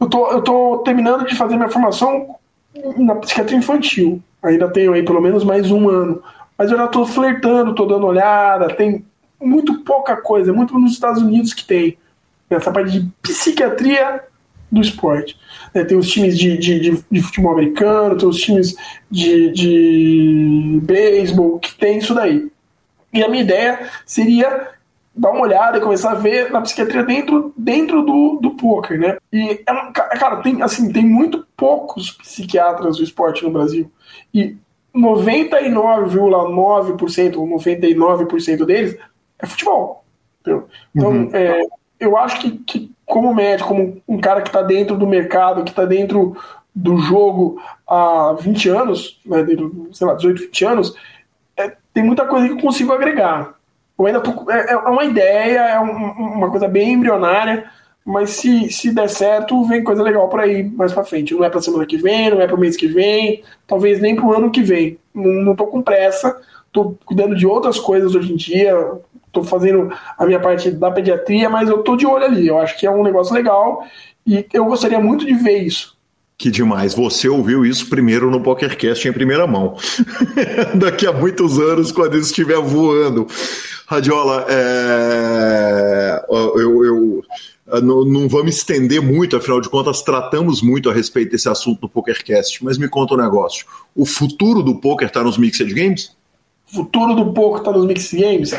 eu tô, eu tô terminando de fazer minha formação na psiquiatria infantil. Ainda tenho aí pelo menos mais um ano mas eu já estou flertando, estou dando olhada, tem muito pouca coisa, muito nos Estados Unidos que tem essa parte de psiquiatria do esporte. É, tem os times de, de, de, de, futebol americano, tem os times de, de beisebol, que tem isso daí. E a minha ideia seria dar uma olhada e começar a ver na psiquiatria dentro, dentro do, do poker, né? E, é cara, tem, assim, tem muito poucos psiquiatras do esporte no Brasil. E 99,9% ou 99% deles é futebol. Entendeu? Então, uhum. é, eu acho que, que, como médico, como um cara que está dentro do mercado, que está dentro do jogo há 20 anos, né, sei lá, 18, 20 anos, é, tem muita coisa que eu consigo agregar. Eu ainda tô, é, é uma ideia, é um, uma coisa bem embrionária, mas se, se der certo, vem coisa legal para ir mais para frente. Não é para semana que vem, não é para mês que vem, talvez nem para o ano que vem. Não, tô com pressa, tô cuidando de outras coisas hoje em dia, tô fazendo a minha parte da pediatria, mas eu tô de olho ali. Eu acho que é um negócio legal e eu gostaria muito de ver isso. Que demais. Você ouviu isso primeiro no PokerCast em primeira mão. <laughs> Daqui a muitos anos, quando isso estiver voando. Radiola, é... eu, eu não, não, vamos estender muito, afinal de contas, tratamos muito a respeito desse assunto no PokerCast, mas me conta um negócio. O futuro do poker está nos Mixed Games? O futuro do poker está nos Mixed Games?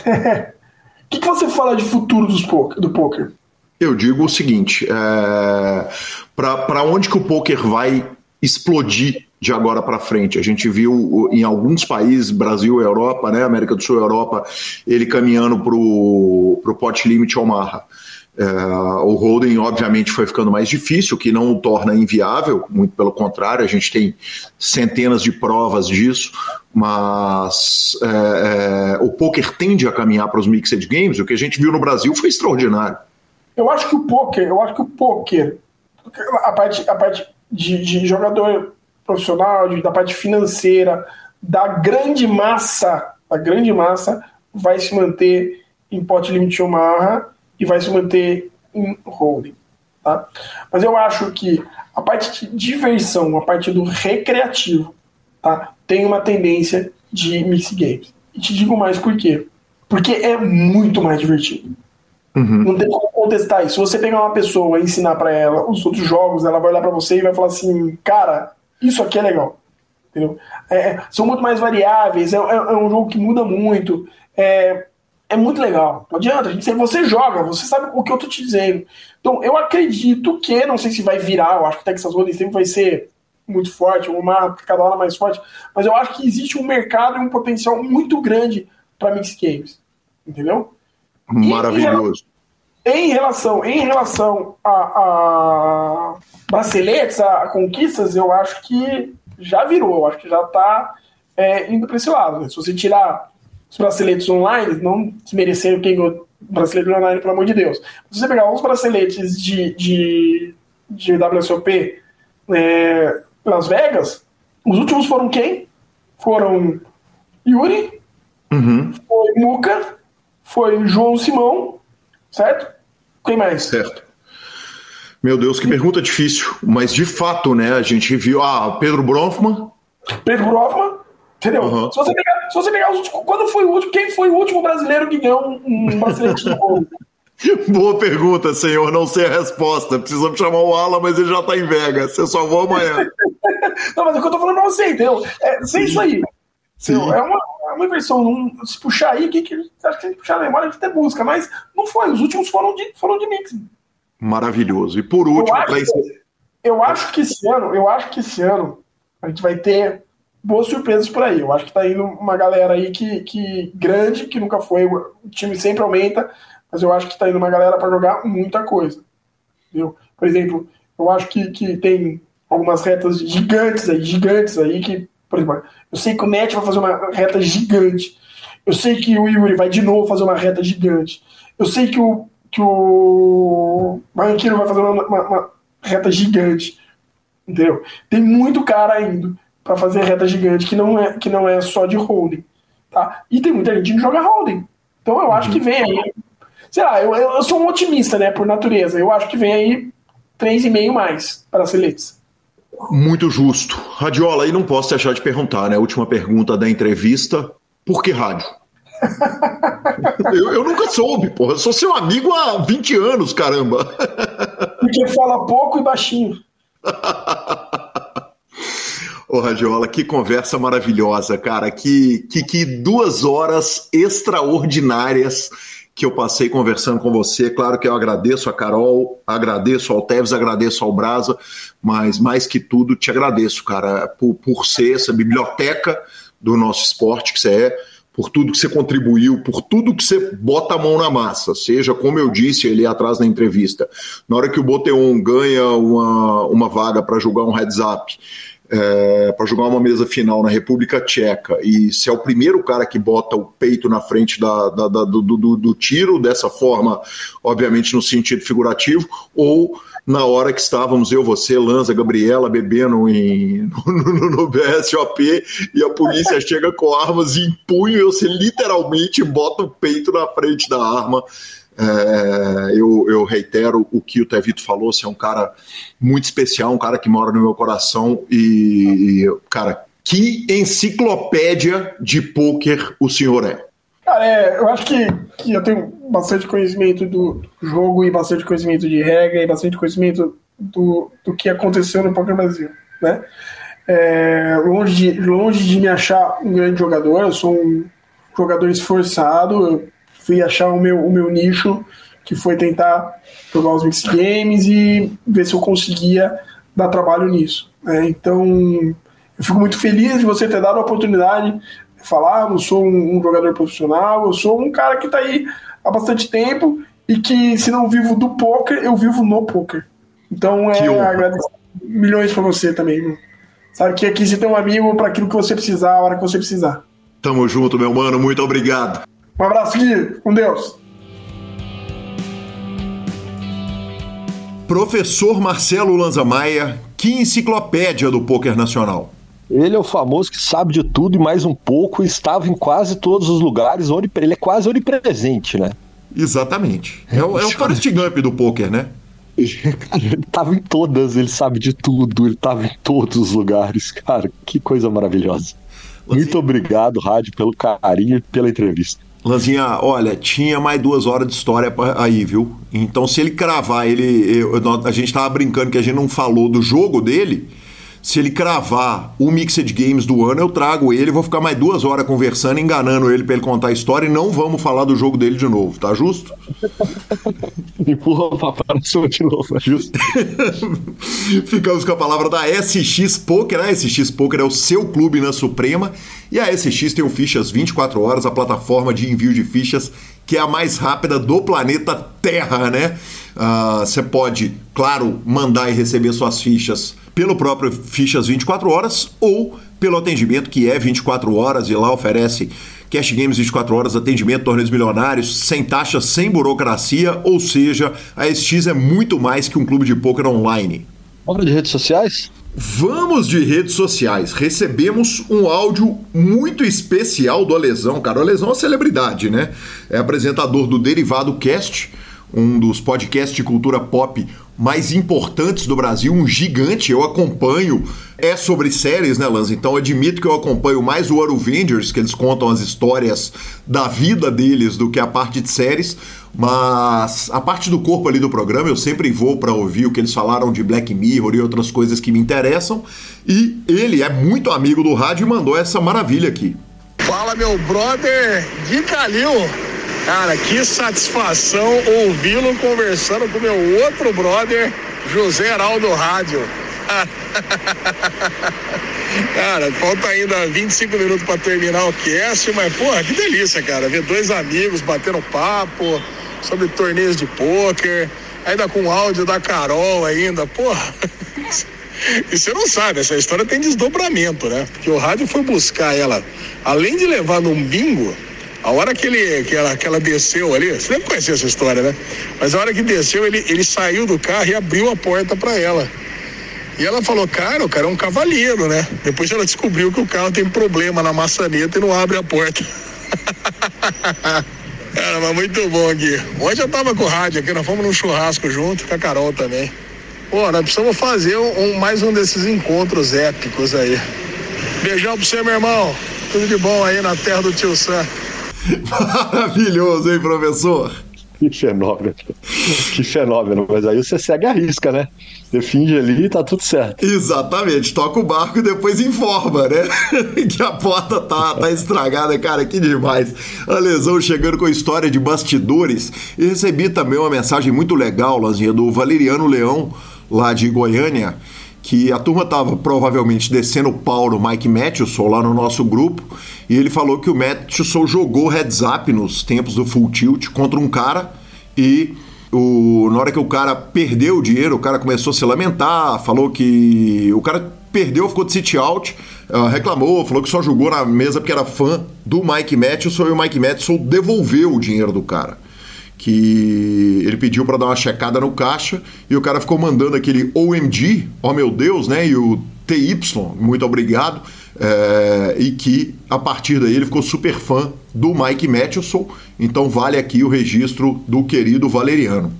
O <laughs> que, que, você fala de futuro dos do poker? Eu digo o seguinte: é, para onde que o poker vai explodir de agora para frente. A gente viu em alguns países, Brasil, Europa, né, América do Sul, Europa, ele caminhando para o pot limit Omaha. É, o holding, obviamente, foi ficando mais difícil, o que não o torna inviável, muito pelo contrário, a gente tem centenas de provas disso, mas é, é, o poker tende a caminhar para os mixed games, o que a gente viu no Brasil foi extraordinário. Eu acho que o poker, eu acho que o poker, a parte, a parte de, de jogador profissional, de, da parte financeira, da grande massa, a grande massa vai se manter em pot limit Omaha e vai se manter em holding. Tá? Mas eu acho que a parte de diversão, a parte do recreativo, tá? tem uma tendência de mix games. E te digo mais por quê. Porque é muito mais divertido. Uhum. Não tem como contestar isso. Se você pegar uma pessoa e ensinar para ela os outros jogos, ela vai olhar para você e vai falar assim: cara, isso aqui é legal. Entendeu? É, é são muito mais variáveis, é, é, é, um jogo que muda muito. É, é muito legal. Não adianta, a gente, você joga, você sabe o que eu tô te dizendo. Então, eu acredito que, não sei se vai virar, eu acho que o Texas Hold'em sempre vai ser muito forte, uma cada hora mais forte, mas eu acho que existe um mercado e um potencial muito grande para mix games. Entendeu? Maravilhoso. E, em relação, em relação a, a braceletes, a, conquistas, eu acho que já virou, eu acho que já está é, indo para esse lado. Né? Se você tirar os braceletes online, não desmerecer quem ganhou bracelete online, pelo amor de Deus. Se você pegar uns braceletes de, de, de WSOP é, Las Vegas, os últimos foram quem? Foram Yuri, uhum. foi Muca, foi João Simão, certo? Quem mais? Certo. Meu Deus, que pergunta difícil. Mas de fato, né? A gente viu. Ah, Pedro Bronfman. Pedro Bronfman, entendeu? Uhum. Se, você pegar, se você pegar os últimos. Quando foi o último? Quem foi o último brasileiro que ganhou um bracelete de gol? <laughs> Boa pergunta, senhor. Não sei a resposta. Precisamos chamar o Ala, mas ele já tá em Vegas. Eu só vou amanhã. <laughs> não, mas é o que eu tô falando pra você, entendeu? É, sem isso aí. Sim. É uma, é uma inversão. Não, se puxar aí, que, que, acho que se puxar a memória, a gente até busca, mas não foi. Os últimos foram de, foram de mix. Maravilhoso. E por último, eu acho, que, eu acho que esse ano, eu acho que esse ano a gente vai ter boas surpresas por aí. Eu acho que tá indo uma galera aí que, que grande, que nunca foi, o time sempre aumenta, mas eu acho que tá indo uma galera para jogar muita coisa. Viu? Por exemplo, eu acho que, que tem algumas retas gigantes aí, gigantes aí, que, por exemplo, eu sei que o Net vai fazer uma reta gigante. Eu sei que o Yuri vai de novo fazer uma reta gigante. Eu sei que o que o Barranquino vai fazer uma, uma, uma, reta gigante. Entendeu? Tem muito cara indo para fazer reta gigante que não é, que não é só de holding. Tá? E tem muita gente que joga holding. Então eu acho que vem aí. Sei lá, eu, eu sou um otimista, né, por natureza. Eu acho que vem aí 3,5 mais para a Seletes. Muito justo. Radiola, aí não posso deixar de perguntar, né? Última pergunta da entrevista. Por que rádio? <laughs> eu, eu, nunca soube, porra. Eu sou seu amigo há 20 anos, caramba. Porque fala pouco e baixinho. <laughs> Ô, Radiola, que conversa maravilhosa, cara. Que, que, que duas horas extraordinárias que eu passei conversando com você. Claro que eu agradeço a Carol, agradeço ao Teves, agradeço ao Brasa, mas mais que tudo te agradeço, cara, por, por ser essa biblioteca do nosso esporte que você é, por tudo que você contribuiu, por tudo que você bota a mão na massa, seja como eu disse ali atrás na entrevista, na hora que o Boteon ganha uma, uma vaga para jogar um heads up é, para jogar uma mesa final na República Tcheca. E se é o primeiro cara que bota o peito na frente da, da, da do, do, do, tiro, dessa forma, obviamente no sentido figurativo, ou na hora que estávamos eu, você, Lanza, Gabriela bebendo em, <laughs> no, no, no BSOP e a polícia chega com armas em punho e você literalmente bota o peito na frente da arma é, eu, eu, reitero o que o Tevito falou, você é um cara muito especial, um cara que mora no meu coração e, cara, que enciclopédia de pôquer o senhor é? Cara, é, eu acho que, que eu tenho bastante conhecimento do jogo e bastante conhecimento de regra e bastante conhecimento do, do que aconteceu no Poker Brasil, né? É, longe, de, longe de me achar um grande jogador, eu sou um jogador esforçado, eu fui achar o meu, o meu nicho, que foi tentar jogar os mix games e ver se eu conseguia dar trabalho nisso. Né? Então, eu fico muito feliz de você ter dado a oportunidade de falar. Eu não sou um, um jogador profissional, eu sou um cara que está aí há bastante tempo e que, se não vivo do poker, eu vivo no poker. Então, é agradecer milhões para você também. Sabe que aqui você tem um amigo para aquilo que você precisar, a hora que você precisar. Tamo junto, meu mano. Muito obrigado. Um abraço, Gui. Com Deus. Professor Marcelo Lanza Maia, que enciclopédia do poker nacional. Ele é o famoso que sabe de tudo e mais um pouco, estava em quase todos os lugares, onde ele é quase onipresente, né? Exatamente. É, o, é o Forrest Gump do poker, né? ele estava em todas, ele sabe de tudo, ele estava em todos os lugares, cara, que coisa maravilhosa. Muito obrigado, Rádio, pelo carinho e pela entrevista. Lanzinha, olha, tinha mais duas horas de história aí, viu? Então, se ele cravar, ele. Eu, a gente tava brincando que a gente não falou do jogo dele. Se ele cravar o Mixed Games do ano, eu trago ele, vou ficar mais duas horas conversando, enganando ele para ele contar a história e não vamos falar do jogo dele de novo, tá justo? <laughs> Empurra o papai no de novo, tá justo? <laughs> Ficamos com a palavra da SX Poker. A SX Poker é o seu clube na Suprema e a SX tem o Fichas 24 horas, a plataforma de envio de fichas que é a mais rápida do planeta Terra, né? Ah, você uh, pode, claro, mandar e receber suas fichas pelo próprio Fichas 24 Horas ou pelo atendimento que é 24 horas e lá oferece Cash Games 24 horas, atendimento, torneios milionários, sem taxa, sem burocracia, ou seja, a SX é muito mais que um clube de poker online. Obra de redes sociais? Vamos de redes sociais. Recebemos um áudio muito especial do Alesão, cara. O Alesão é uma celebridade, né? É apresentador do Derivado Cast, um dos podcasts de cultura pop mais importantes do Brasil, um gigante, eu acompanho. É sobre séries, né, Lanz? Então admito que eu acompanho mais o Avengers, que eles contam as histórias da vida deles do que a parte de séries. Mas a parte do corpo ali do programa eu sempre vou para ouvir o que eles falaram de Black Mirror e outras coisas que me interessam. E ele é muito amigo do rádio e mandou essa maravilha aqui. Fala, meu brother Gui Calil. Cara, que satisfação ouvi-lo conversando com meu outro brother, José Heraldo Rádio. <laughs> cara, falta ainda 25 minutos para terminar o cast, mas, porra, que delícia, cara. Ver dois amigos batendo papo sobre torneios de pôquer, ainda com áudio da Carol ainda, porra. <laughs> E você não sabe, essa história tem desdobramento, né? Porque o rádio foi buscar ela, além de levar num bingo, a hora que, ele, que, ela, que ela desceu ali, você deve conhecer essa história, né? Mas a hora que desceu, ele, ele saiu do carro e abriu a porta para ela. E ela falou, cara, o cara é um cavaleiro, né? Depois ela descobriu que o carro tem problema na maçaneta e não abre a porta. <laughs> cara, mas muito bom, Gui. Hoje eu tava com o rádio aqui, nós fomos num churrasco junto com a Carol também. Pô, nós precisamos fazer um, um mais um desses encontros épicos aí. Beijão pra você, meu irmão. Tudo de bom aí na terra do tio Sam. <laughs> Maravilhoso, hein, professor? <laughs> Que fenômeno. Que fenômeno. Mas aí você segue a risca, né? Você finge ali e tá tudo certo. Exatamente. Toca o barco e depois informa, né? <laughs> que a porta tá, tá estragada. Cara, que demais. A lesão chegando com história de bastidores. E recebi também uma mensagem muito legal, Lanzinha, do Valeriano Leão, lá de Goiânia que a turma estava provavelmente descendo o pau no Mike Matheson lá no nosso grupo, e ele falou que o Matheson jogou heads up nos tempos do Full Tilt contra um cara e o, na hora que o cara perdeu o dinheiro, o cara começou a se lamentar, falou que o cara perdeu, ficou de sit out, uh, reclamou, falou que só jogou na mesa porque era fã do Mike Matheson e o Mike Matheson devolveu o dinheiro do cara que ele pediu para dar uma checada no caixa e o cara ficou mandando aquele OMG, oh meu Deus, né? E o TY, muito obrigado. É, e que a partir daí ele ficou super fã do Mike Matheson, então vale aqui o registro do querido Valeriano.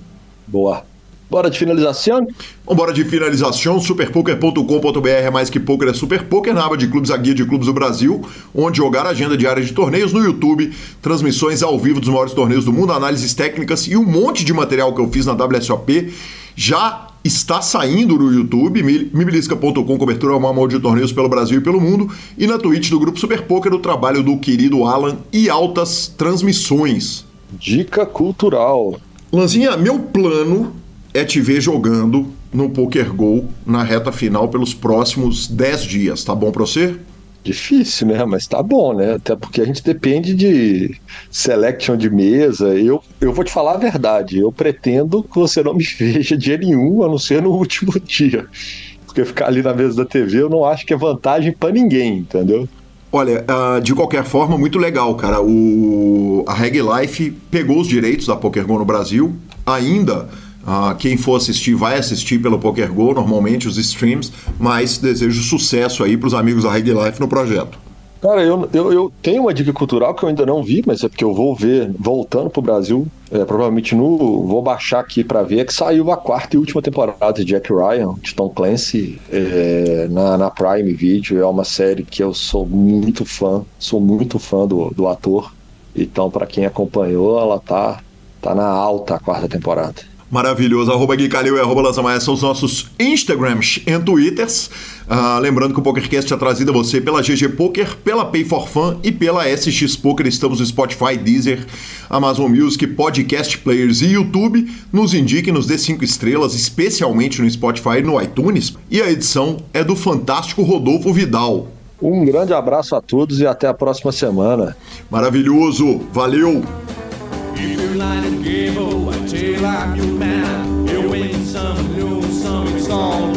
Boa. Bora de finalização? Bora de finalização. Superpoker.com.br é mais que poker, é super poker na aba de clubes, a guia de clubes do Brasil, onde jogar agenda diária de torneios no YouTube, transmissões ao vivo dos maiores torneios do mundo, análises técnicas e um monte de material que eu fiz na WSOP. Já está saindo no YouTube, mibilisca.com, cobertura ao maior de torneios pelo Brasil e pelo mundo, e na Twitch do Grupo Super Poker, o trabalho do querido Alan e altas transmissões. Dica cultural. Lanzinha, meu plano é te ver jogando no Poker Go na reta final pelos próximos 10 dias. Tá bom para você? Difícil, né? Mas tá bom, né? Até porque a gente depende de selection de mesa. Eu, eu vou te falar a verdade. Eu pretendo que você não me <laughs> veja dia nenhum, a não ser no último <laughs> dia. Porque ficar ali na mesa da TV eu não acho que é vantagem para ninguém, entendeu? Olha, uh, de qualquer forma, muito legal, cara. O, a Reg Life pegou os direitos da PokerGo no Brasil. Ainda Uh, quem for assistir vai assistir pelo Poker Go, normalmente os streams, mas desejo sucesso aí para os amigos da Reg Life no projeto. Cara, eu, eu, eu, tenho uma dica cultural que eu ainda não vi, mas é porque eu vou ver voltando pro Brasil, é, provavelmente no. Vou baixar aqui para ver, é que saiu a quarta e última temporada de Jack Ryan, de Tom Clancy, é, na, na Prime Video. É uma série que eu sou muito fã, sou muito fã do, do ator. Então, para quem acompanhou, ela tá, tá na alta a quarta temporada. Maravilhoso. Arroba Gui Calil e arroba Lazamaia são os nossos Instagrams e Twitters. Uh, lembrando que o PokerCast é trazido a você pela GG Poker, pela Pay for Fun e pela SX Poker. Estamos no Spotify, Deezer, Amazon Music, Podcast Players e YouTube. Nos indique, nos dê cinco estrelas, especialmente no Spotify e no iTunes. E a edição é do fantástico Rodolfo Vidal. Um grande abraço a todos e até a próxima semana. Maravilhoso. Valeu! Oh.